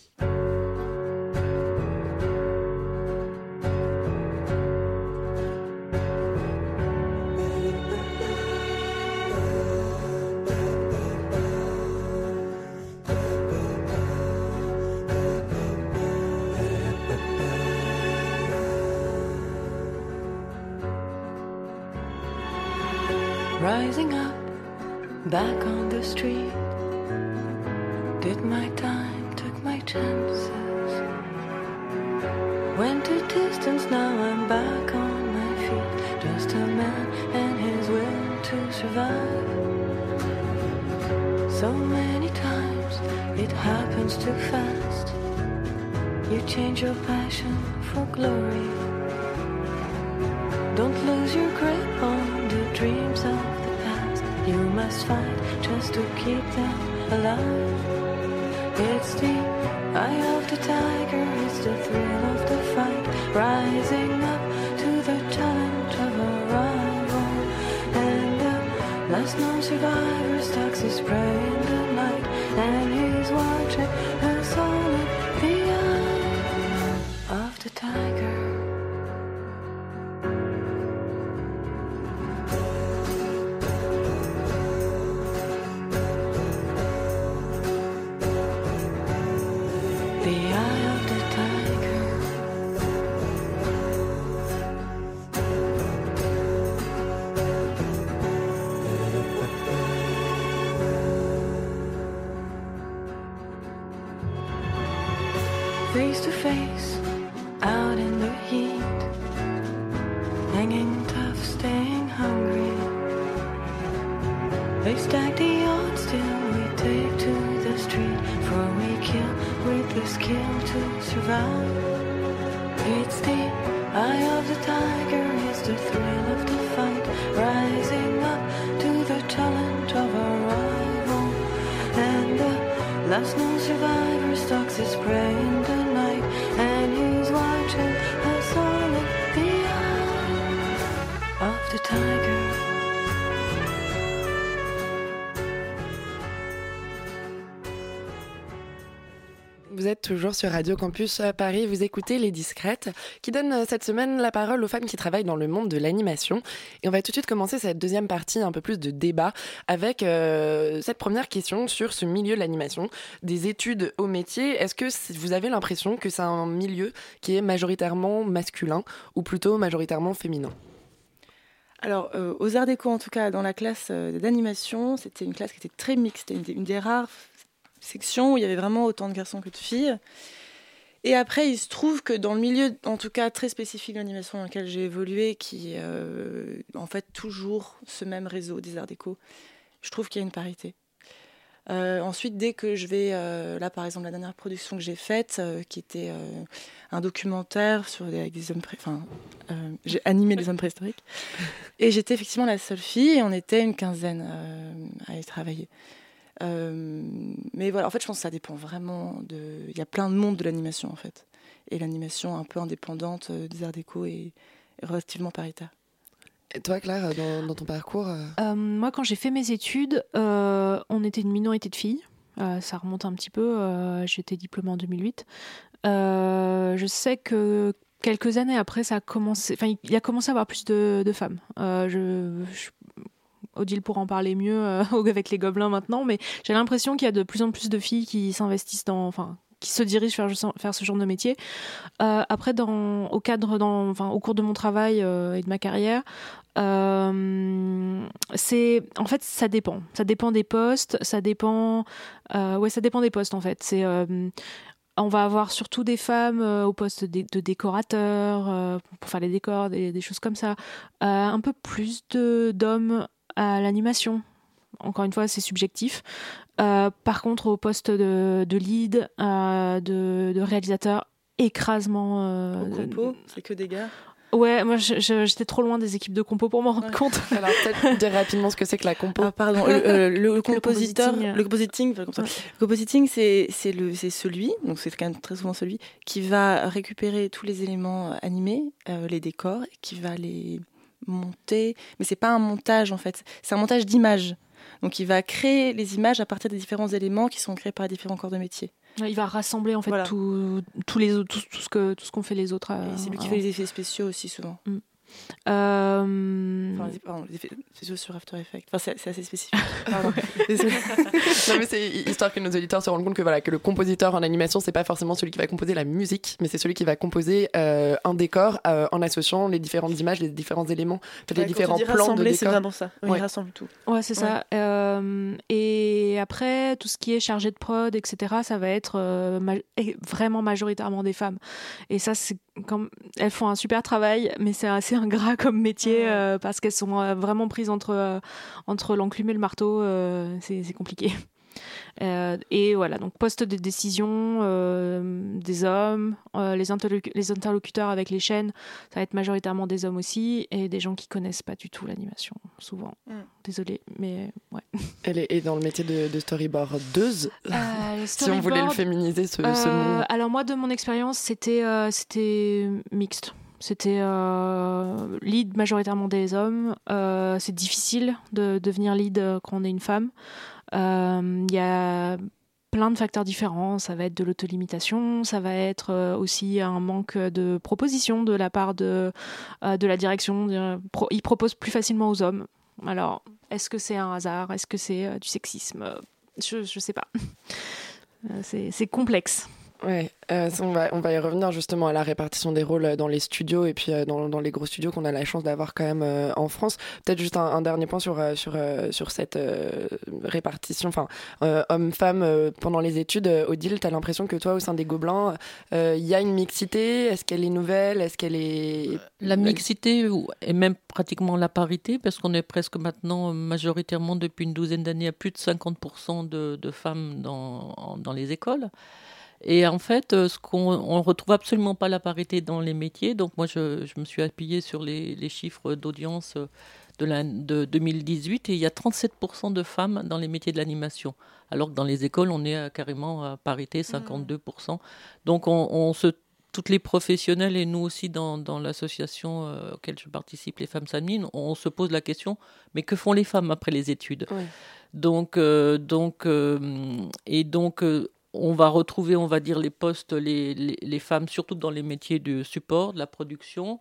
Rising up, back on the street. Did my time, took my chances. Went a distance, now I'm back on my feet. Just a man and his will to survive. So many times it happens too fast. You change your passion for glory. Don't lose your grip on the dreams of you must fight just to keep them alive. It's the eye of the tiger, it's the thrill of the fight, rising up to the challenge of a rival. And the last known survivor stalks his prey in the night, face to face out in the heat. Hanging tough staying hungry. They stack the odds till we take to the street. For we kill with the skill to survive. It's the eye of the tiger is the thrill of the fight. Rising up to the talent of our rival and the last known survivor stalks his prey toujours sur Radio Campus Paris. Vous écoutez Les Discrètes, qui donne euh, cette semaine la parole aux femmes qui travaillent dans le monde de l'animation. Et on va tout de suite commencer cette deuxième partie, un peu plus de débat, avec euh, cette première question sur ce milieu de l'animation, des études au métier. Est-ce que vous avez l'impression que c'est un milieu qui est majoritairement masculin ou plutôt majoritairement féminin? Alors, euh, aux Arts Déco, en tout cas, dans la classe d'animation, c'était une classe qui était très mixte. C'était une, des rares section où il y avait vraiment autant de garçons que de filles. Et après, il se trouve que dans le milieu, en tout cas très spécifique de l'animation dans lequel j'ai évolué, qui est euh, en fait toujours ce même réseau des arts déco, je trouve qu'il y a une parité. Euh, ensuite, dès que je vais, euh, là par exemple, la dernière production que j'ai faite, qui était un documentaire sur des, avec des hommes, enfin, j'ai animé des hommes préhistoriques, et j'étais effectivement la seule fille, et on était une quinzaine à y travailler. Euh, mais voilà, en fait, je pense que ça dépend vraiment de. Il y a plein de mondes de l'animation, en fait. Et l'animation un peu indépendante euh, des arts déco est relativement paritaire. Et toi, Claire, dans, ton parcours euh Moi, quand j'ai fait mes études, on était une minorité de filles. ça remonte un petit peu. J'étais diplômée en 2008. je sais que quelques années après, ça a commencé, enfin, il a commencé à avoir plus de, de femmes. Euh, je, je- Odile pourra en parler mieux euh, avec les gobelins maintenant, mais j'ai l'impression qu'il y a de plus en plus de filles qui s'investissent dans, enfin, qui se dirigent vers, faire ce genre de métier. Euh, après, dans, au cadre, dans, enfin, au cours de mon travail euh, et de ma carrière, c'est, en fait, ça dépend. Ça dépend des postes, ça dépend, ouais, ça dépend des postes en fait. C'est on va avoir surtout des femmes au poste de, euh, pour faire les décors, des, des choses comme ça. Un peu plus d'hommes à l'animation. Encore une fois, c'est subjectif. Euh, par contre, au poste de, de lead, euh, de, de réalisateur, écrasement. euh, Au compo, c'est que des gars. Ouais, moi j'étais trop loin des équipes de compo pour m'en rendre compte. Alors peut-être dire rapidement ce que c'est que la compo. Ah, pardon, le, euh, le compositeur, compositing. le compositing. Le compositing, c'est c'est le c'est celui, donc c'est quand même très souvent celui qui va récupérer tous les éléments animés, euh, les décors, et qui va les monter. Mais c'est pas un montage en fait, c'est un montage d'images. Donc il va créer les images à partir des différents éléments qui sont créés par différents corps de métier. Il va rassembler en fait Voilà. tout- tous les tout, tout ce que tout ce qu'ont fait les autres. euh, c'est lui qui avant. fait les effets spéciaux aussi souvent. Euh, Enfin, les, pardon, les effets spéciaux sur After Effects. Enfin, c'est assez spécifique. Pardon. Non mais c'est histoire que nos auditeurs se rendent compte que voilà que le compositeur en animation c'est pas forcément celui qui va composer la musique mais c'est celui qui va composer euh, un décor euh, en associant les différentes images les différents éléments les différents plans de c'est vraiment ça. Oui, Ouais. Il rassemble tout. Ouais, c'est ça. Euh, et après, tout ce qui est chargé de prod, etc., ça va être euh, ma- vraiment majoritairement des femmes. Et ça, c'est comme elles font un super travail, mais c'est assez ingrat comme métier euh, parce qu'elles sont euh, vraiment prises entre euh, entre l'enclume et le marteau. c'est compliqué. Euh, et voilà, donc poste de décision euh, des hommes, euh, les, interlocu- les interlocuteurs avec les chaînes, ça va être majoritairement des hommes aussi, et des gens qui connaissent pas du tout l'animation, souvent. Mm. Désolée, mais ouais. elle est, est dans le métier de, de storyboardeuse Euh, si on voulait le féminiser ce, ce mot alors moi, de mon expérience, c'était euh, c'était mixte. C'était euh, lead majoritairement des hommes. Euh, c'est difficile de devenir lead quand on est une femme. Euh, Il y a plein de facteurs différents. Ça va être de l'autolimitation, ça va être euh, aussi un manque de proposition de la part de, euh, de la direction. Ils proposent plus facilement aux hommes. Alors, est-ce que c'est un hasard? Est-ce que c'est du sexisme? Je ne sais pas. C'est complexe. Ouais, euh, on, va, on va y revenir justement à la répartition des rôles dans les studios et puis euh, dans, dans les gros studios qu'on a la chance d'avoir quand même euh, en France. Peut-être juste un, dernier point sur, euh, sur, euh, sur cette euh, répartition, enfin, euh, homme-femme euh, pendant les études. Euh, Odile, tu as l'impression que toi, au sein des Gobelins, euh, il y a une mixité? Est-ce qu'elle est nouvelle? Est-ce qu'elle est. La mixité et même pratiquement la parité, parce qu'on est presque maintenant majoritairement depuis une douzaine d'années à plus de 50% de, de femmes dans, dans les écoles. Et en fait, euh, ce qu'on on retrouve absolument pas la parité dans les métiers. Donc moi, je, je me suis appuyée sur les, les chiffres d'audience euh, de, la, de 2018 et il y a 37% de femmes dans les métiers de l'animation. Alors que dans les écoles, on est à carrément à parité, 52%. Donc on, on se toutes les professionnels et nous aussi dans, dans l'association euh, auquel je participe, les femmes s'animent, on se pose la question, mais que font les femmes après les études? Donc, euh, donc euh, et donc on va retrouver, on va dire, les postes, les, femmes, surtout dans les métiers de support, de la production,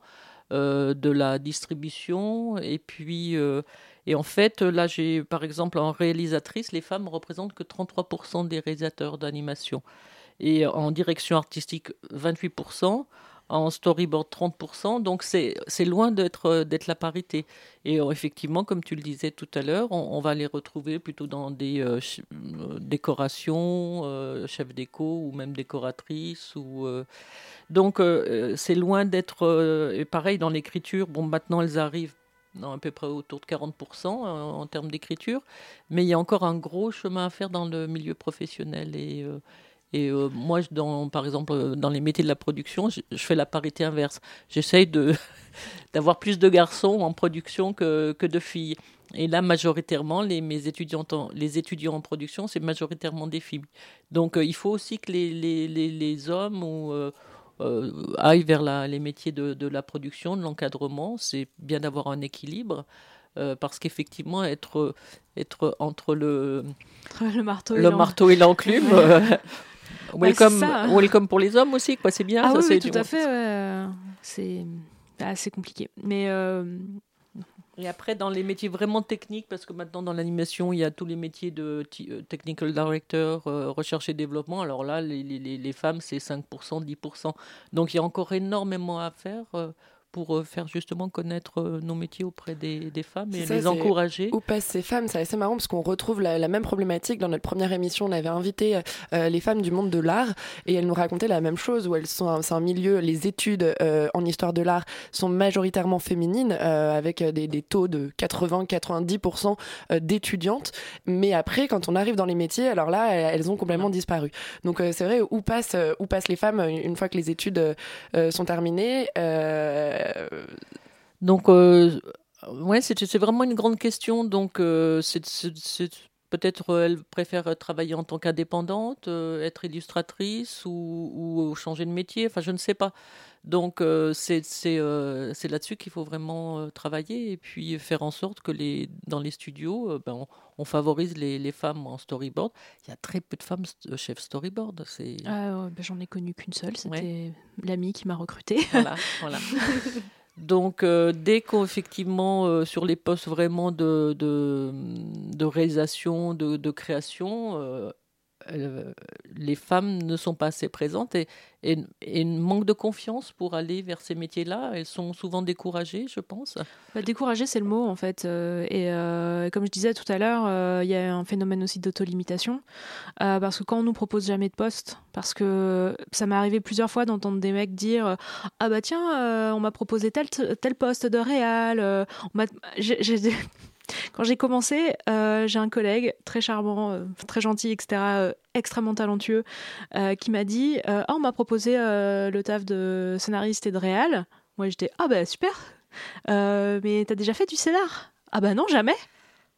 euh, de la distribution, et puis euh, et en fait, là, j'ai par exemple en réalisatrice, les femmes représentent que 33% des réalisateurs d'animation. Et en direction artistique 28%, en storyboard 30%, donc c'est loin d'être euh, d'être la parité. Et euh, effectivement, comme tu le disais tout à l'heure, on, va les retrouver plutôt dans des euh, décorations, euh, chefs déco ou même décoratrices. Ou, euh, donc c'est loin d'être... pareil dans l'écriture, bon maintenant elles arrivent à peu près autour de 40% euh, en termes d'écriture, mais il y a encore un gros chemin à faire dans le milieu professionnel. Et, et euh, moi, dans, par exemple, euh, dans les métiers de la production, je, je fais la parité inverse. J'essaye de d'avoir plus de garçons en production que, que de filles. Et là, majoritairement, les, mes étudiantes en- les étudiants en production, c'est majoritairement des filles. Donc, euh, il faut aussi que les, les, les, les hommes ou, euh, aillent vers la- les métiers de, de la production, de l'encadrement. C'est bien d'avoir un équilibre. euh, parce qu'effectivement, être, être entre le, Le marteau et le l'enclume, euh, welcome, ça. welcome pour les hommes aussi, quoi. C'est bien. Ah ça, oui, c'est oui, du- tout à fait. ouais. C'est assez compliqué. Mais euh, Et après, dans les métiers vraiment techniques, parce que maintenant dans l'animation, il y a tous les métiers de euh, technical director, euh, recherche et développement. Alors là, les, les- les- les femmes, c'est 5%, 10%. Donc il y a encore énormément à faire euh, pour euh, faire justement connaître euh, nos métiers auprès des, des femmes et ça, les encourager. Où passent ces femmes C'est assez marrant parce qu'on retrouve la, la même problématique. Dans notre première émission, on avait invité euh, les femmes du monde de l'art et elles nous racontaient la même chose où elles sont, c'est un milieu, les études euh, en histoire de l'art sont majoritairement féminines euh, avec des, des taux de 80-90% euh, d'étudiantes. Mais après, quand on arrive dans les métiers, alors là, elles ont complètement disparu. Donc c'est vrai, où passent, où passent les femmes une fois que les études sont terminées Donc, euh, ouais, c'est vraiment une grande question. Donc, euh, c'est- peut-être euh, elle préfère travailler en tant qu'indépendante, euh, être illustratrice ou, ou changer de métier. Enfin, je ne sais pas. Donc, euh, c'est euh, là-dessus qu'il faut vraiment euh, travailler et puis faire en sorte que les, dans les studios, euh, ben, on, on favorise les, les femmes en storyboard. Il y a très peu de femmes chefs storyboard. Ah, ouais, bah, j'en ai connu qu'une seule. C'était l'amie qui m'a recrutée. voilà, voilà. Donc, euh, dès qu'effectivement, euh, sur les postes vraiment de, de, de réalisation, de, de création, les femmes ne sont pas assez présentes et, manquent de confiance pour aller vers ces métiers-là. Elles sont souvent découragées, je pense. Bah, décourager, c'est le mot en fait. Euh, et euh, comme je disais tout à l'heure, euh, il y a un phénomène aussi d'autolimitation. Parce que quand on nous propose jamais de poste, parce que ça m'est arrivé plusieurs fois d'entendre des mecs dire Ah bah tiens, on m'a proposé tel, tel poste de réal. j'ai- j'ai- Quand j'ai commencé, euh, j'ai un collègue très charmant, euh, très gentil, etc., euh, extrêmement talentueux, qui m'a dit Ah, on m'a proposé le taf de scénariste et de réal. Moi, j'étais Ah, bah super Mais t'as déjà fait du scénar? Ah, bah non, jamais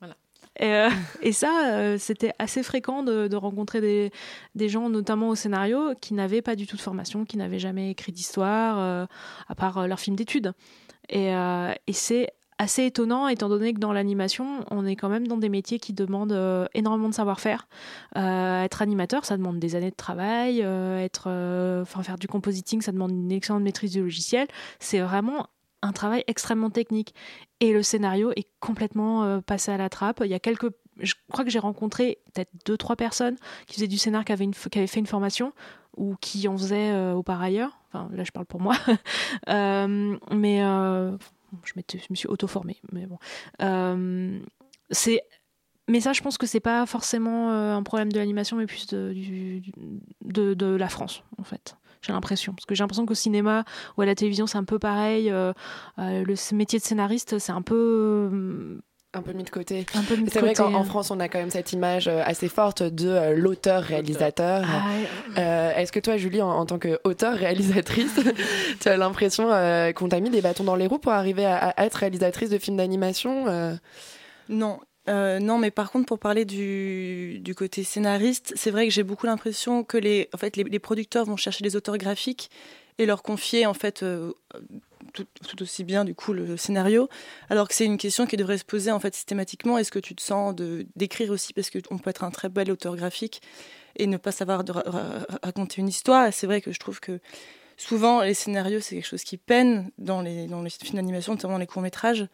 Voilà. Et, et ça, c'était assez fréquent de, de rencontrer des, des gens, notamment au scénario, qui n'avaient pas du tout de formation, qui n'avaient jamais écrit d'histoire, à part leur film d'études. Et, et c'est assez étonnant, étant donné que dans l'animation, on est quand même dans des métiers qui demandent euh, énormément de savoir-faire. Euh, être animateur, ça demande des années de travail. euh, être, enfin, faire du compositing, ça demande une excellente maîtrise du logiciel. C'est vraiment un travail extrêmement technique. Et le scénario est complètement passé à la trappe. Il y a quelques. Je crois que j'ai rencontré peut-être deux, trois personnes qui faisaient du scénar, qui avaient, une, qui avaient fait une formation ou qui en faisaient euh, au par ailleurs. Enfin, là, je parle pour moi. Mais je, me suis auto-formée. Mais bon. Euh. Mais ça, je pense que c'est pas forcément euh, un problème de l'animation, mais plus de, la France, en fait. J'ai l'impression. Parce que j'ai l'impression qu'au cinéma ou à la télévision, c'est un peu pareil. euh, le métier de scénariste, c'est un peu. Un peu mis de côté. C'est vrai qu'en en hein. France, on a quand même cette image euh, assez forte de euh, l'auteur-réalisateur. Ah, Euh, Est-ce que toi, Julie, en, en tant qu'auteur-réalisatrice, tu as l'impression euh, qu'on t'a mis des bâtons dans les roues pour arriver à, à être réalisatrice de films d'animation euh? Non. Euh, non, mais par contre, pour parler du, du côté scénariste, c'est vrai que j'ai beaucoup l'impression que les, en fait, les, les producteurs vont chercher des auteurs graphiques et leur confier en fait euh, tout, aussi bien du coup le scénario, alors que c'est une question qui devrait se poser en fait systématiquement. Est-ce que tu te sens de d'écrire aussi parce qu'on peut être un très bel auteur graphique et ne pas savoir raconter une histoire? C'est vrai que je trouve que souvent les scénarios c'est quelque chose qui peine dans les dans les films d'animation, notamment les courts métrages.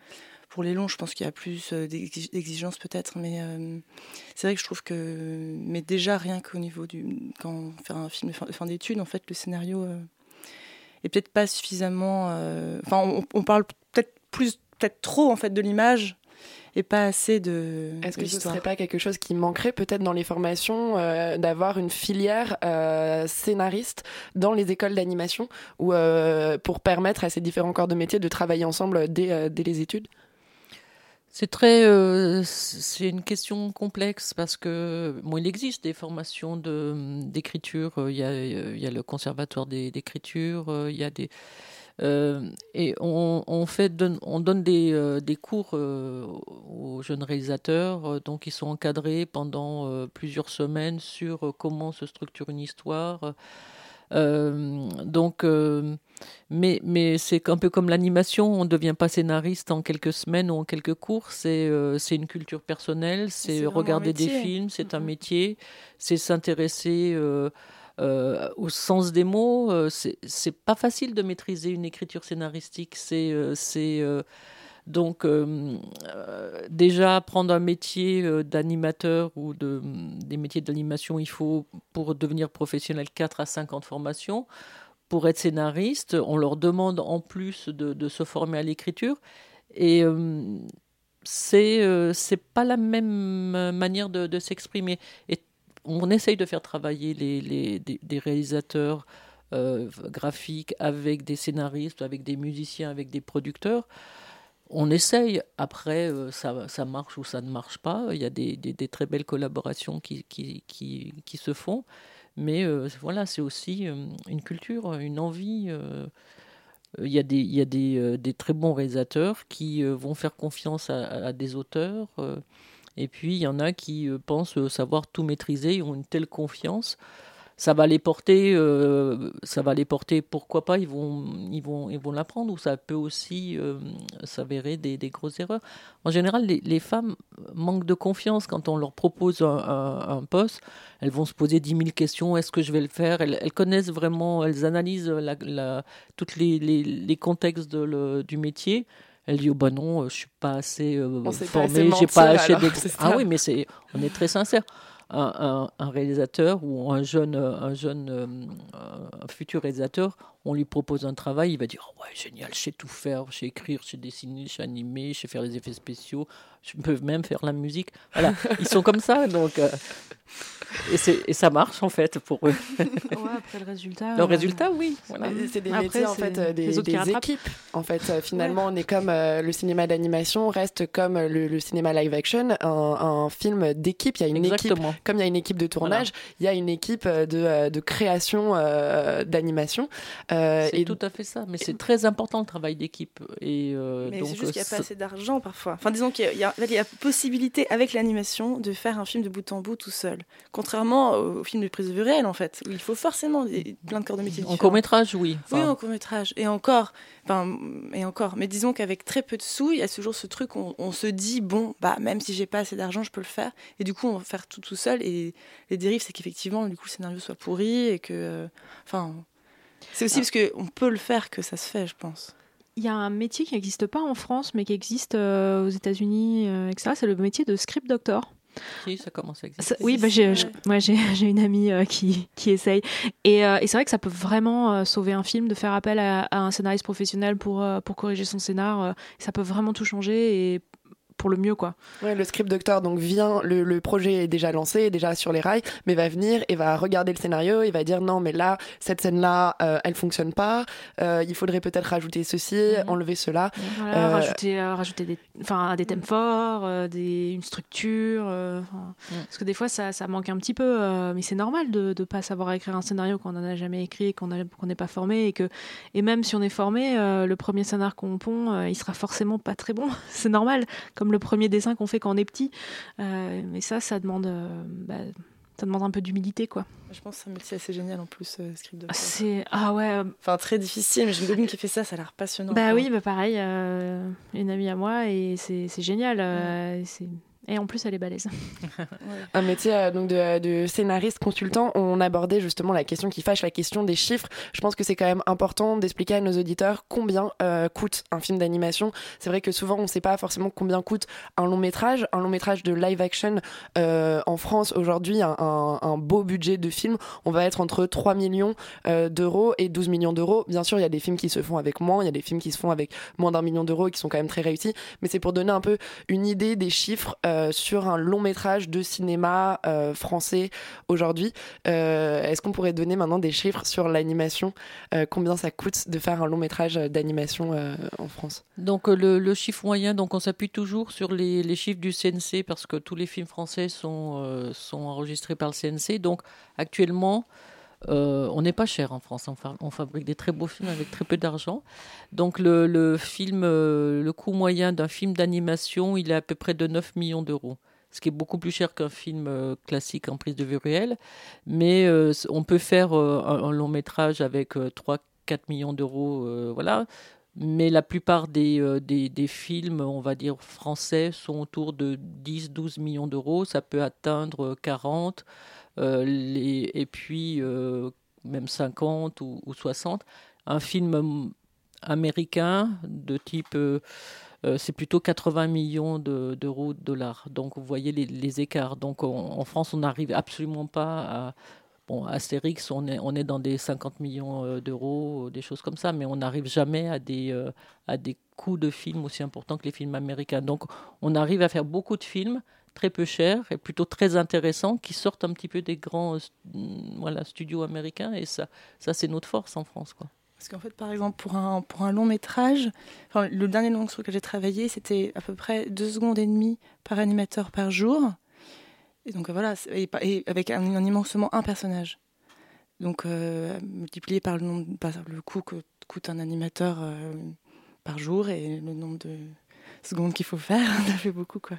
Pour les longs, je pense qu'il y a plus euh, d'exig- d'exigences peut-être, mais euh, c'est vrai que je trouve que, mais déjà rien qu'au niveau du, quand on fait un film de fin d'études, en fait, le scénario euh, est peut-être pas suffisamment. euh, Enfin, on, on parle peut-être plus, peut-être trop en fait de l'image et pas assez de. Est-ce que ce serait pas quelque chose qui manquerait peut-être dans les formations euh, d'avoir une filière euh, scénariste dans les écoles d'animation ou euh, pour permettre à ces différents corps de métier de travailler ensemble dès, dès les études? C'est très, euh, c'est une question complexe parce que bon, il existe des formations d'écriture. euh, Il y a, il y a le conservatoire d'écriture. euh, Il y a des et on, fait on donne des, des cours aux jeunes réalisateurs, donc ils sont encadrés pendant plusieurs semaines sur comment se structure une histoire. Donc, mais, mais c'est un peu comme l'animation, on ne devient pas scénariste en quelques semaines ou en quelques cours, c'est euh, une culture personnelle, C'est regarder des films, c'est un métier, c'est s'intéresser euh, euh, au sens des mots, euh, c'est pas facile de maîtriser une écriture scénaristique. C'est donc déjà prendre un métier d'animateur ou de, des métiers d'animation, il faut pour devenir professionnel 4 à 5 ans de formation. Pour être scénariste, on leur demande en plus de, se former à l'écriture. Et euh, c'est euh, pas la même euh, manière de, s'exprimer. Et on essaye de faire travailler les, les- des, réalisateurs euh, graphiques avec des scénaristes, avec des musiciens, avec des producteurs. On essaye. Après, ça, ça marche ou ça ne marche pas. Il y a des, des- des très belles collaborations qui, qui, qui, qui se font. Mais euh, voilà, c'est aussi euh, une culture, une envie. euh, il y a des, il y a des, des très bons réalisateurs qui vont faire confiance à, des auteurs. et puis, il y en a qui pensent savoir tout maîtriser, ils ont une telle confiance. Ça va les porter, euh, ça va les porter, pourquoi pas, ils vont, ils vont, ils vont l'apprendre, ou ça peut aussi euh, s'avérer des, des grosses erreurs. En général, les, les femmes manquent de confiance quand on leur propose un, un- un poste. Elles vont se poser 10 000 questions, est-ce que je vais le faire? Elles, elles connaissent vraiment, elles analysent la, la, tous les, les, les contextes de le- du métier. Elle dit oh bah non, je suis pas assez euh, formée, j'ai pas assez d'ex-. Ah oui, mais c'est, on est très sincère. Un, réalisateur ou un jeune, euh, un jeune euh, un futur réalisateur, on lui propose un travail, il va dire oh ouais génial, je sais tout faire, je sais écrire, je sais dessiner, je sais animer, je sais faire les effets spéciaux, je peux même faire la musique. Voilà, ils sont comme ça, donc euh, et, c'est- et ça marche en fait pour eux. Ouais, après le résultat. Le euh, résultat, oui. Voilà. C'est des Après, métiers en fait euh, des, équipes. En fait, Euh, finalement, on est comme euh, le cinéma d'animation reste comme le, le cinéma live action, un, un film d'équipe. Il y a une Exactement. équipe, comme il y a une équipe de tournage, il y a une équipe de, de création euh, d'animation. Euh, C'est et tout à fait ça, mais c'est très important le travail d'équipe. Et euh, Mais c'est juste qu'il n'y a pas euh, assez d'argent parfois. Enfin, disons qu'il y a, il y a- en fait, il y a possibilité avec l'animation de faire un film de bout en bout tout seul. Contrairement au, film de prise de vue réelle, en fait, où il faut forcément des- plein de corps de métier En court métrage, oui. Oui, en court métrage. Et encore, enfin, et encore. Mais disons qu'avec très peu de sous, il y a toujours ce truc, on, on se dit, bon, bah, même si j'ai pas assez d'argent, je peux le faire. Et du coup, on va faire tout tout seul. Et les dérives, c'est qu'effectivement, du coup, le scénario soit pourri et que. euh, Enfin. C'est aussi parce qu'on peut le faire que ça se fait, je pense. Il y a un métier qui n'existe pas en France, mais qui existe euh, aux États-Unis, euh, etc. C'est le métier de script doctor. si, ça commence à exister. Ça- oui, bah, j'ai, je- moi j'ai, j'ai une amie euh, qui, qui essaye. Et, euh, et c'est vrai que ça peut vraiment euh, sauver un film de faire appel à, à un scénariste professionnel pour, euh, pour corriger son scénar. euh, ça peut vraiment tout changer et pour le mieux, quoi. Ouais, le script doctor donc vient, le, le projet est déjà lancé, déjà sur les rails, mais va venir et va regarder le scénario et va dire non mais là cette scène là elle fonctionne pas, euh, il faudrait peut-être rajouter ceci, enlever cela. Voilà, Euh, rajouter, euh, rajouter des, enfin, des thèmes forts, euh, des, une structure. euh, enfin, Parce que des fois, ça, ça manque un petit peu. euh, mais c'est normal de ne pas savoir écrire un scénario qu'on n'en a jamais écrit, qu'on n'est pas formé. Et, que, et même si on est formé, euh, le premier scénar qu'on pond, euh, il sera forcément pas très bon. c'est normal. Comme le premier dessin qu'on fait quand on est petit. Euh, mais ça, ça demande, euh, bah, ça demande un peu d'humilité, quoi. Je pense que c'est un métier assez génial en plus, euh, script. C'est ah ouais. Enfin, très difficile, mais j'ai une copine qui fait ça, ça a l'air passionnant. Bah quoi. oui, bah pareil, euh, une amie à moi et c'est génial. euh, c'est- Et en plus, elle est balèze. Un métier euh, donc de, scénariste consultant, on abordait justement la question qui fâche, la question des chiffres. Je pense que c'est quand même important d'expliquer à nos auditeurs combien euh, coûte un film d'animation. C'est vrai que souvent on ne sait pas forcément combien coûte un long métrage. Un long métrage de live action euh, en France aujourd'hui, un, beau budget de film, on va être entre 3 millions d'euros et 12 millions d'euros. Bien sûr, il y a des films qui se font avec moins, il y a des films qui se font avec moins d'un million d'euros et qui sont quand même très réussis. Mais c'est pour donner un peu une idée des chiffres sur un long métrage de cinéma euh, français aujourd'hui. Euh, Est-ce qu'on pourrait donner maintenant des chiffres sur l'animation Euh, Combien ça coûte de faire un long métrage d'animation euh, en France? Donc euh, le, chiffre moyen, donc on s'appuie toujours sur les, les chiffres du CNC parce que tous les films français sont, euh, sont enregistrés par le CNC. Donc actuellement, euh, on n'est pas cher en France. On, fa- on fabrique des très beaux films avec très peu d'argent. Donc le, film, euh, le coût moyen d'un film d'animation, il est à peu près de 9 millions d'euros. Ce qui est beaucoup plus cher qu'un film euh, classique en prise de vue réelle. Mais on peut faire un, long métrage avec 3-4 millions d'euros. voilà Mais la plupart des, des, films, on va dire français, sont autour de 10-12 millions d'euros. Ça peut atteindre 40, euh, les, et puis euh, même 50 ou, ou 60. Un film américain de type. euh, euh, c'est plutôt 80 millions de- d'euros, de, dollars. Donc vous voyez les, écarts. Donc en, France, on n'arrive absolument pas à. Bon, Astérix, on est, on est dans des 50 millions euh, d'euros, des choses comme ça, mais on n'arrive jamais à des, euh, à des coûts de films aussi importants que les films américains. Donc on arrive à faire beaucoup de films très peu chers et plutôt très intéressants qui sortent un petit peu des grands euh, st- voilà, studios américains et ça, ça c'est notre force en France. Quoi. Parce qu'en fait, par exemple, pour un, pour un long métrage, enfin, le dernier long sur lequel j'ai travaillé, c'était à peu près deux secondes et demie par animateur par jour. Et donc voilà, et, avec un, un immense seulement un personnage. Donc euh, multiplié par le, nombre, par le coût que coûte un animateur euh, par jour et le nombre de secondes qu'il faut faire, ça fait beaucoup quoi.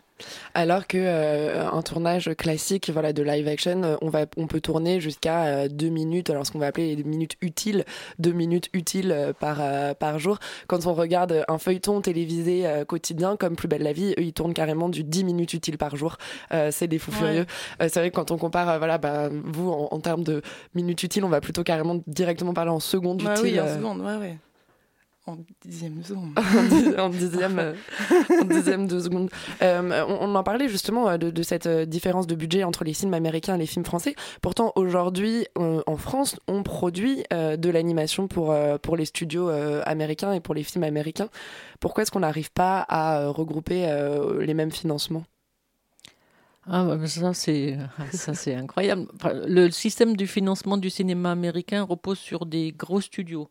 Alors que euh, un tournage classique, voilà, de live action, euh, on va, on peut tourner jusqu'à euh, deux minutes, alors ce qu'on va appeler les minutes utiles, deux minutes utiles euh, par par jour. Quand on regarde un feuilleton télévisé quotidien comme Plus belle la vie, eux ils tournent carrément du 10 minutes utiles par jour. C'est des fous Ouais. furieux. C'est vrai que quand on compare, voilà, bah, vous en, en termes de minutes utiles, on va plutôt carrément directement parler en secondes Ouais, utiles. oui, en euh, seconde, ouais, ouais. En dixième seconde. en dix- en dixième, euh, en dixième de seconde. Euh, on, on en parlait justement euh, de, de cette différence de budget entre les films américains et les films français. Pourtant, aujourd'hui, en France, on produit euh, de l'animation pour, euh, pour les studios euh, américains et pour les films américains. Pourquoi est-ce qu'on n'arrive pas à regrouper euh, les mêmes financements? Ah, bah, mais ça, c'est, ça, c'est incroyable. Le système du financement du cinéma américain repose sur des gros studios.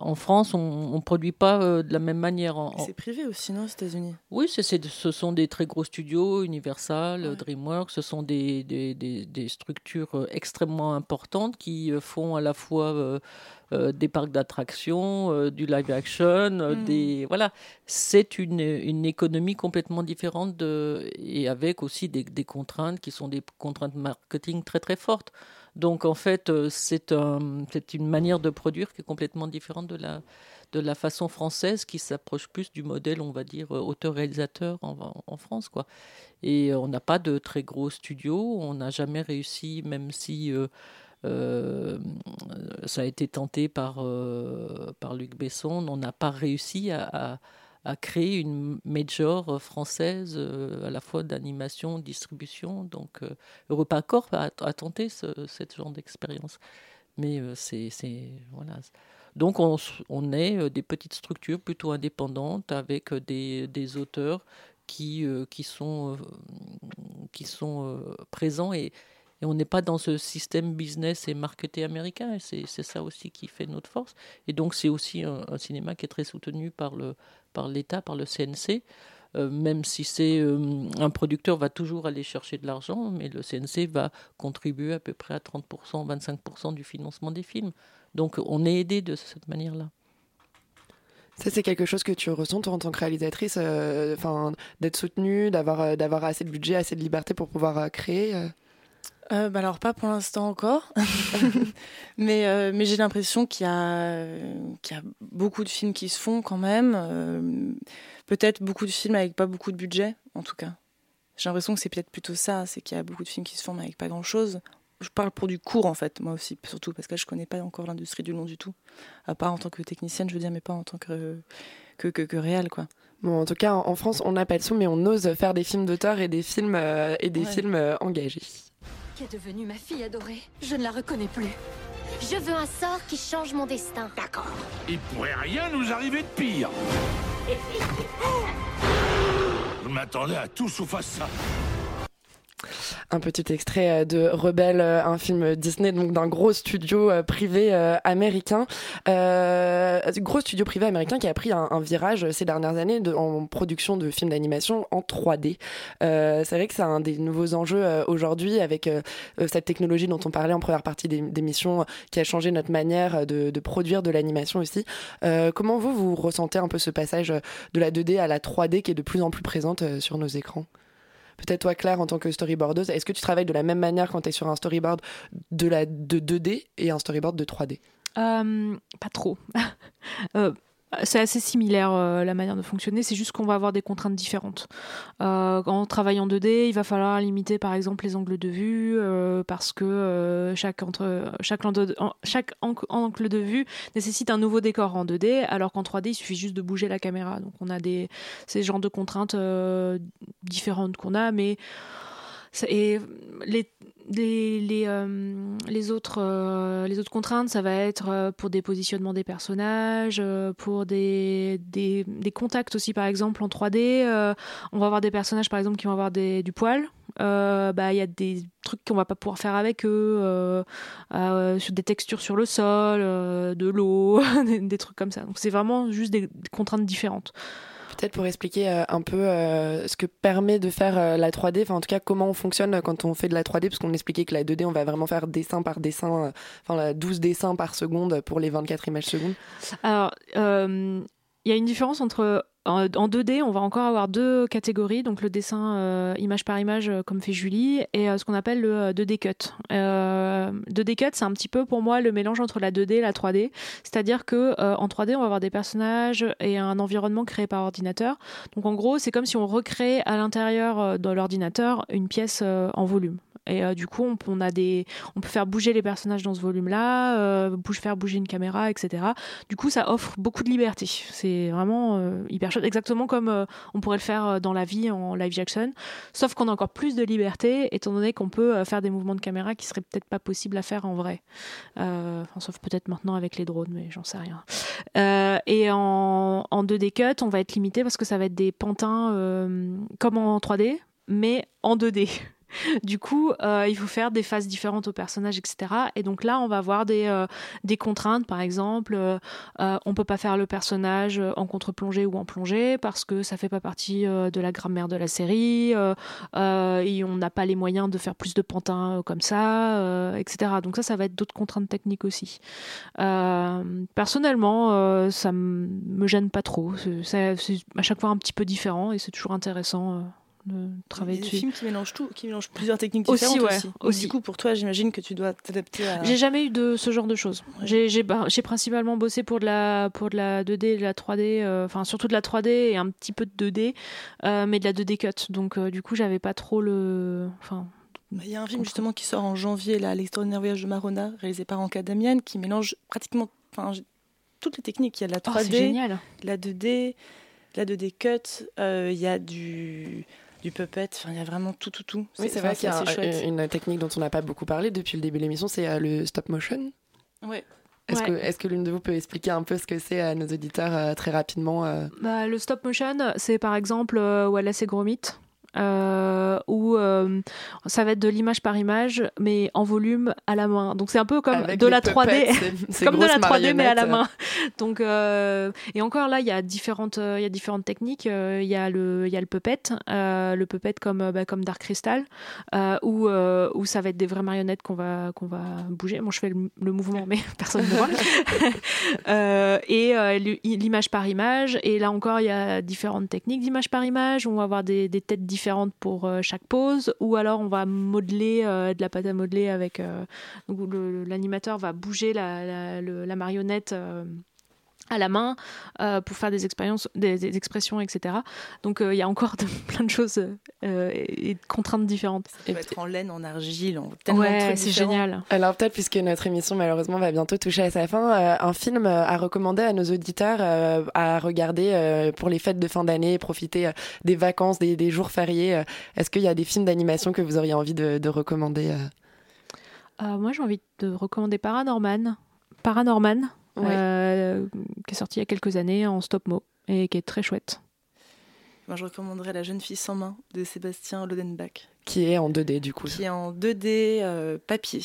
En France, on ne produit pas euh, de la même manière. En, C'est privé aussi, non, aux États-Unis? Oui, c'est- ce sont des très gros studios, Universal, DreamWorks, ce sont des, des, des- des structures euh, extrêmement importantes qui euh, font à la fois euh, euh, des parcs d'attractions, euh, du live action, euh, Mm. des voilà, c'est une, une économie complètement différente de, et avec aussi des contraintes qui sont des contraintes marketing très très fortes. Donc en fait, euh, c'est un, c'est une manière de produire qui est complètement différente de la, de la façon française qui s'approche plus du modèle, on va dire, euh, auteur-réalisateur en, France. Quoi. Et euh, on n'a pas de très gros studios, on n'a jamais réussi, même si ça a été tenté par, par Luc Besson, on n'a pas réussi à- à créer une major française euh, à la fois d'animation, distribution. Donc euh, EuropaCorp a, a tenté ce, cette genre d'expérience. Mais euh, c'est, voilà. Donc on, est des petites structures plutôt indépendantes avec des, auteurs qui, qui sont, qui sont présents et, on n'est pas dans ce système business et marketé américain. C'est, ça aussi qui fait notre force. Et donc c'est aussi un cinéma qui est très soutenu par, le, par l'État, par le CNC. Euh, même si c'est euh, un producteur va toujours aller chercher de l'argent, mais le CNC va contribuer à peu près à 30%, 25% du financement des films. Donc on est aidé de cette manière-là. Ça, c'est quelque chose que tu ressens, toi, en tant que réalisatrice, euh, d'être soutenue, d'avoir, euh, d'avoir assez de budget, assez de liberté pour pouvoir créer. Euh. Bah alors pas pour l'instant encore, mais, euh, mais j'ai l'impression qu'il y, a, qu'il y a beaucoup de films qui se font quand même. euh, peut-être beaucoup de films avec pas beaucoup de budget, en tout cas. J'ai l'impression que c'est peut-être plutôt ça, c'est qu'il y a beaucoup de films qui se font mais avec pas grand-chose. Je parle pour du court en fait, moi aussi, surtout parce que là, je connais pas encore l'industrie du long du tout. À part en tant que technicienne, je veux dire, mais pas en tant que, que, que, que réel, quoi. Bon, en tout cas, en France, on n'a pas le sou, mais on ose faire des films d'auteur et des films, euh, et des Ouais. films euh, engagés. Qu'est devenue ma fille adorée Je ne la reconnais plus. Je veux un sort qui change mon destin. D'accord. Il pourrait rien nous arriver de pire. Je m'attendais à tout sauf à ça. Un petit extrait euh, de Rebelle, euh, un film Disney, donc d'un gros studio euh, privé américain. Euh, gros studio privé américain qui a pris un, virage ces dernières années en production de films d'animation en 3D. Euh, c'est vrai que c'est un des nouveaux enjeux aujourd'hui avec cette technologie dont on parlait en première partie des- d'émission euh, qui a changé notre manière de, de produire de l'animation aussi. Comment vous, vous ressentez un peu ce passage de la 2D à la 3D qui est de plus en plus présente sur nos écrans? Peut-être toi, Claire, en tant que storyboardeuse, est-ce que tu travailles de la même manière quand tu es sur un storyboard de, la, de 2D et un storyboard de 3D Euh, pas trop. Euh, c'est assez similaire euh, la manière de fonctionner, c'est juste qu'on va avoir des contraintes différentes. Euh, en travaillant en 2D, il va falloir limiter par exemple les angles de vue euh, parce que euh, chaque, entre, chaque, angle de, vue nécessite un nouveau décor en 2D, alors qu'en 3D, il suffit juste de bouger la caméra. Donc on a des, ces genres de contraintes euh, différentes qu'on a, mais et les, euh, euh, les autres contraintes, ça va être euh, pour des positionnements des personnages, pour des, contacts aussi, par exemple, en 3D. euh, on va avoir des personnages, par exemple, qui vont avoir du poil. Bah, Il y a des trucs qu'on va pas pouvoir faire avec eux, des textures sur le sol, de l'eau, des, des trucs comme ça. Donc c'est vraiment juste des contraintes différentes. Peut-être pour expliquer euh, un peu euh, ce que permet de faire euh, la 3D, enfin en tout cas comment on fonctionne quand on fait de la 3D, parce qu'on expliquait que la 2D, on va vraiment faire dessin par dessin, enfin la 12 dessins par seconde pour les 24 images secondes. Alors, il y a une différence entre. En en 2D, on va encore avoir deux catégories, donc le dessin euh, image par image, euh, comme fait Julie, et euh, ce qu'on appelle le euh, 2D cut. Euh, 2D cut, c'est un petit peu pour moi le mélange entre la 2D et la 3D. C'est-à-dire que en 3D, on va avoir des personnages et un environnement créé par ordinateur. Donc en gros, c'est comme si on recrée à l'intérieur de l'ordinateur une pièce en volume. Et du coup, on, a des, on peut faire bouger les personnages dans ce volume-là, faire bouger une caméra, etc. Du coup, ça offre beaucoup de liberté. C'est vraiment euh, hyper exactement comme euh, on pourrait le faire euh, dans la vie en live action, sauf qu'on a encore plus de liberté, étant donné qu'on peut euh, faire des mouvements de caméra qui seraient peut-être pas possibles à faire en vrai. Sauf peut-être maintenant avec les drones, mais j'en sais rien. Et en, en 2D cut, on va être limité parce que ça va être des pantins comme en 3D, mais en 2D. Du coup, euh, il faut faire des phases différentes aux personnages, etc. Et donc là, on va avoir des, euh, contraintes, par exemple, euh, euh, on peut pas faire le personnage en contre-plongée ou en plongée parce que ça fait pas partie de la grammaire de la série, et on n'a pas les moyens de faire plus de pantins comme ça, etc. Donc ça, ça va être d'autres contraintes techniques aussi. Personnellement, ça me gêne pas trop. C'est à chaque fois un petit peu différent et c'est toujours intéressant. De travailler des dessus. films qui mélangent tout, qui mélangent plusieurs techniques Aussi, ouais, aussi. Aussi. Du coup, pour toi, j'imagine que tu dois t'adapter à. J'ai jamais eu de ce genre de choses. J'ai- J'ai principalement bossé pour de la pour de la 2D, et de la 3D, euh, enfin surtout de la 3D et un petit peu de 2D, euh, mais de la 2D cut. Donc euh, du coup, j'avais pas trop le, enfin. Bah, Il y a un film justement qui sort en janvier, là, L'extraordinaire voyage de Marona, réalisé par Anka Damian, qui mélange pratiquement enfin, toutes les techniques. Il y a de la Oh, 3D, c'est génial. de la 2D, de la 2D cut, il y a du, du puppet, enfin, il y a vraiment tout, tout, tout. Oui, c'est vrai qu'il y a chouette. une technique dont on n'a pas beaucoup parlé depuis le début de l'émission, c'est euh, le stop motion. Ouais. Est-ce Ouais. que, est-ce que l'une de vous peut expliquer un peu ce que c'est à nos auditeurs euh, très rapidement euh? Bah, le stop motion, c'est par exemple euh, Wallace et Gromit. Euh, où euh, ça va être de l'image par image, mais en volume à la main. Donc c'est un peu comme Avec de la 3D, puppets, ces- ces comme de la grosses 3D mais à la main. Donc euh, et encore là, il y a différentes, euh, il y a différentes techniques. Il y a le, il y a le puppet, le puppet comme bah, comme Dark Crystal, où où ça va être des vraies marionnettes qu'on va qu'on va bouger. Moi, je fais le, le mouvement, mais personne ne voit. Et l'image par image. Et là encore, il y a différentes techniques d'image par image. On va avoir des, des têtes différentes pour euh, chaque pose, ou alors on va modeler euh, de la pâte à modeler avec. euh, l'animateur va bouger la, la marionnette. À la main euh, pour faire des expériences, des, des expressions, etc. Donc euh, il y a encore de- plein de choses euh, et, et de contraintes différentes. Ça peut être en laine, en argile, en tellement de Ouais, trucs c'est génial. Alors peut-être puisque notre émission malheureusement va bientôt toucher à sa fin, euh, un film à recommander à nos auditeurs euh, à regarder euh, pour les fêtes de fin d'année, profiter euh, des vacances, des, des jours fériés. euh. Est-ce qu'il y a des films d'animation que vous auriez envie de, de recommander euh? Euh, moi, j'ai envie de recommander Paranorman. Paranorman, Ouais. euh, qui est sorti il y a quelques années en stop-mo et qui est très chouette. Moi, je recommanderais La jeune fille sans main de Sébastien Lodenbach, Qui est en 2D du coup. qui est en 2D euh, papier.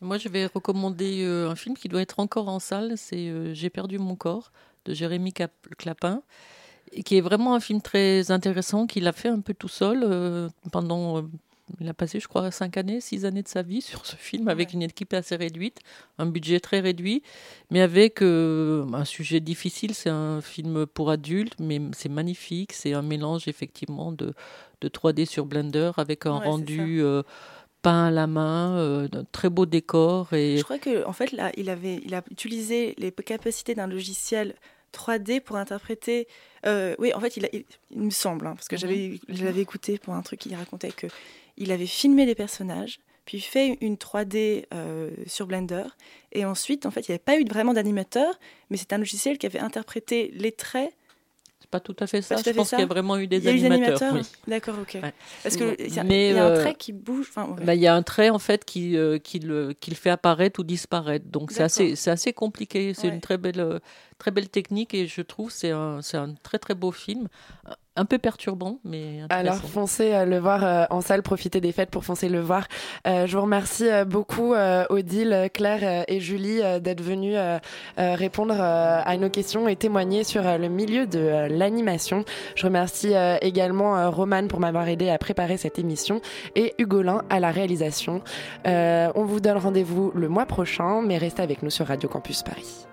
Moi, je vais recommander euh, un film qui doit être encore en salle. C'est euh, J'ai perdu mon corps de Jérémy Cap- Clapin, et qui est vraiment un film très intéressant qu'il a fait un peu tout seul euh, pendant. Il a passé, je crois, cinq années, six années de sa vie sur ce film avec une équipe assez réduite, un budget très réduit, mais avec euh, un sujet difficile. C'est un film pour adultes, mais c'est magnifique. C'est un mélange effectivement de, de 3D sur Blender avec un Ouais, rendu euh, peint à la main, euh, de très beaux décors. Et... Je crois que en fait là, il avait, il a utilisé les capacités d'un logiciel 3D pour interpréter. euh, oui, en fait, il, a- il- il me semble, hein, parce que j'avais, je l'avais écouté pour un truc qui racontait que il avait filmé les personnages, puis fait une 3D euh, sur Blender, et ensuite, en fait, il n'y avait pas eu vraiment d'animateur, mais c'est un logiciel qui avait interprété les traits. C'est pas tout à fait ça. Je fait pense qu'il y a vraiment eu des Il y a animateurs. animateurs oui. D'accord, ok. Ouais. Parce que il y a, y un euh, trait qui bouge. Enfin, ouais. bah, il y a un trait en fait qui, euh, qui, le, qui le fait apparaître ou disparaître. Donc c'est assez, assez compliqué. C'est Ouais. une très belle, très belle technique et je trouve c'est un, c'est un très très beau film. Un peu perturbant, mais Alors foncez euh, le voir euh, en salle, profitez des fêtes pour foncer le voir. Euh, je vous remercie beaucoup Odile, Claire et Julie d'être venues répondre à nos questions et témoigner sur le milieu de l'animation. Je remercie également Romane pour m'avoir aidé à préparer cette émission et Hugolin à la réalisation. On vous donne rendez-vous le mois prochain, mais restez avec nous sur Radio Campus Paris.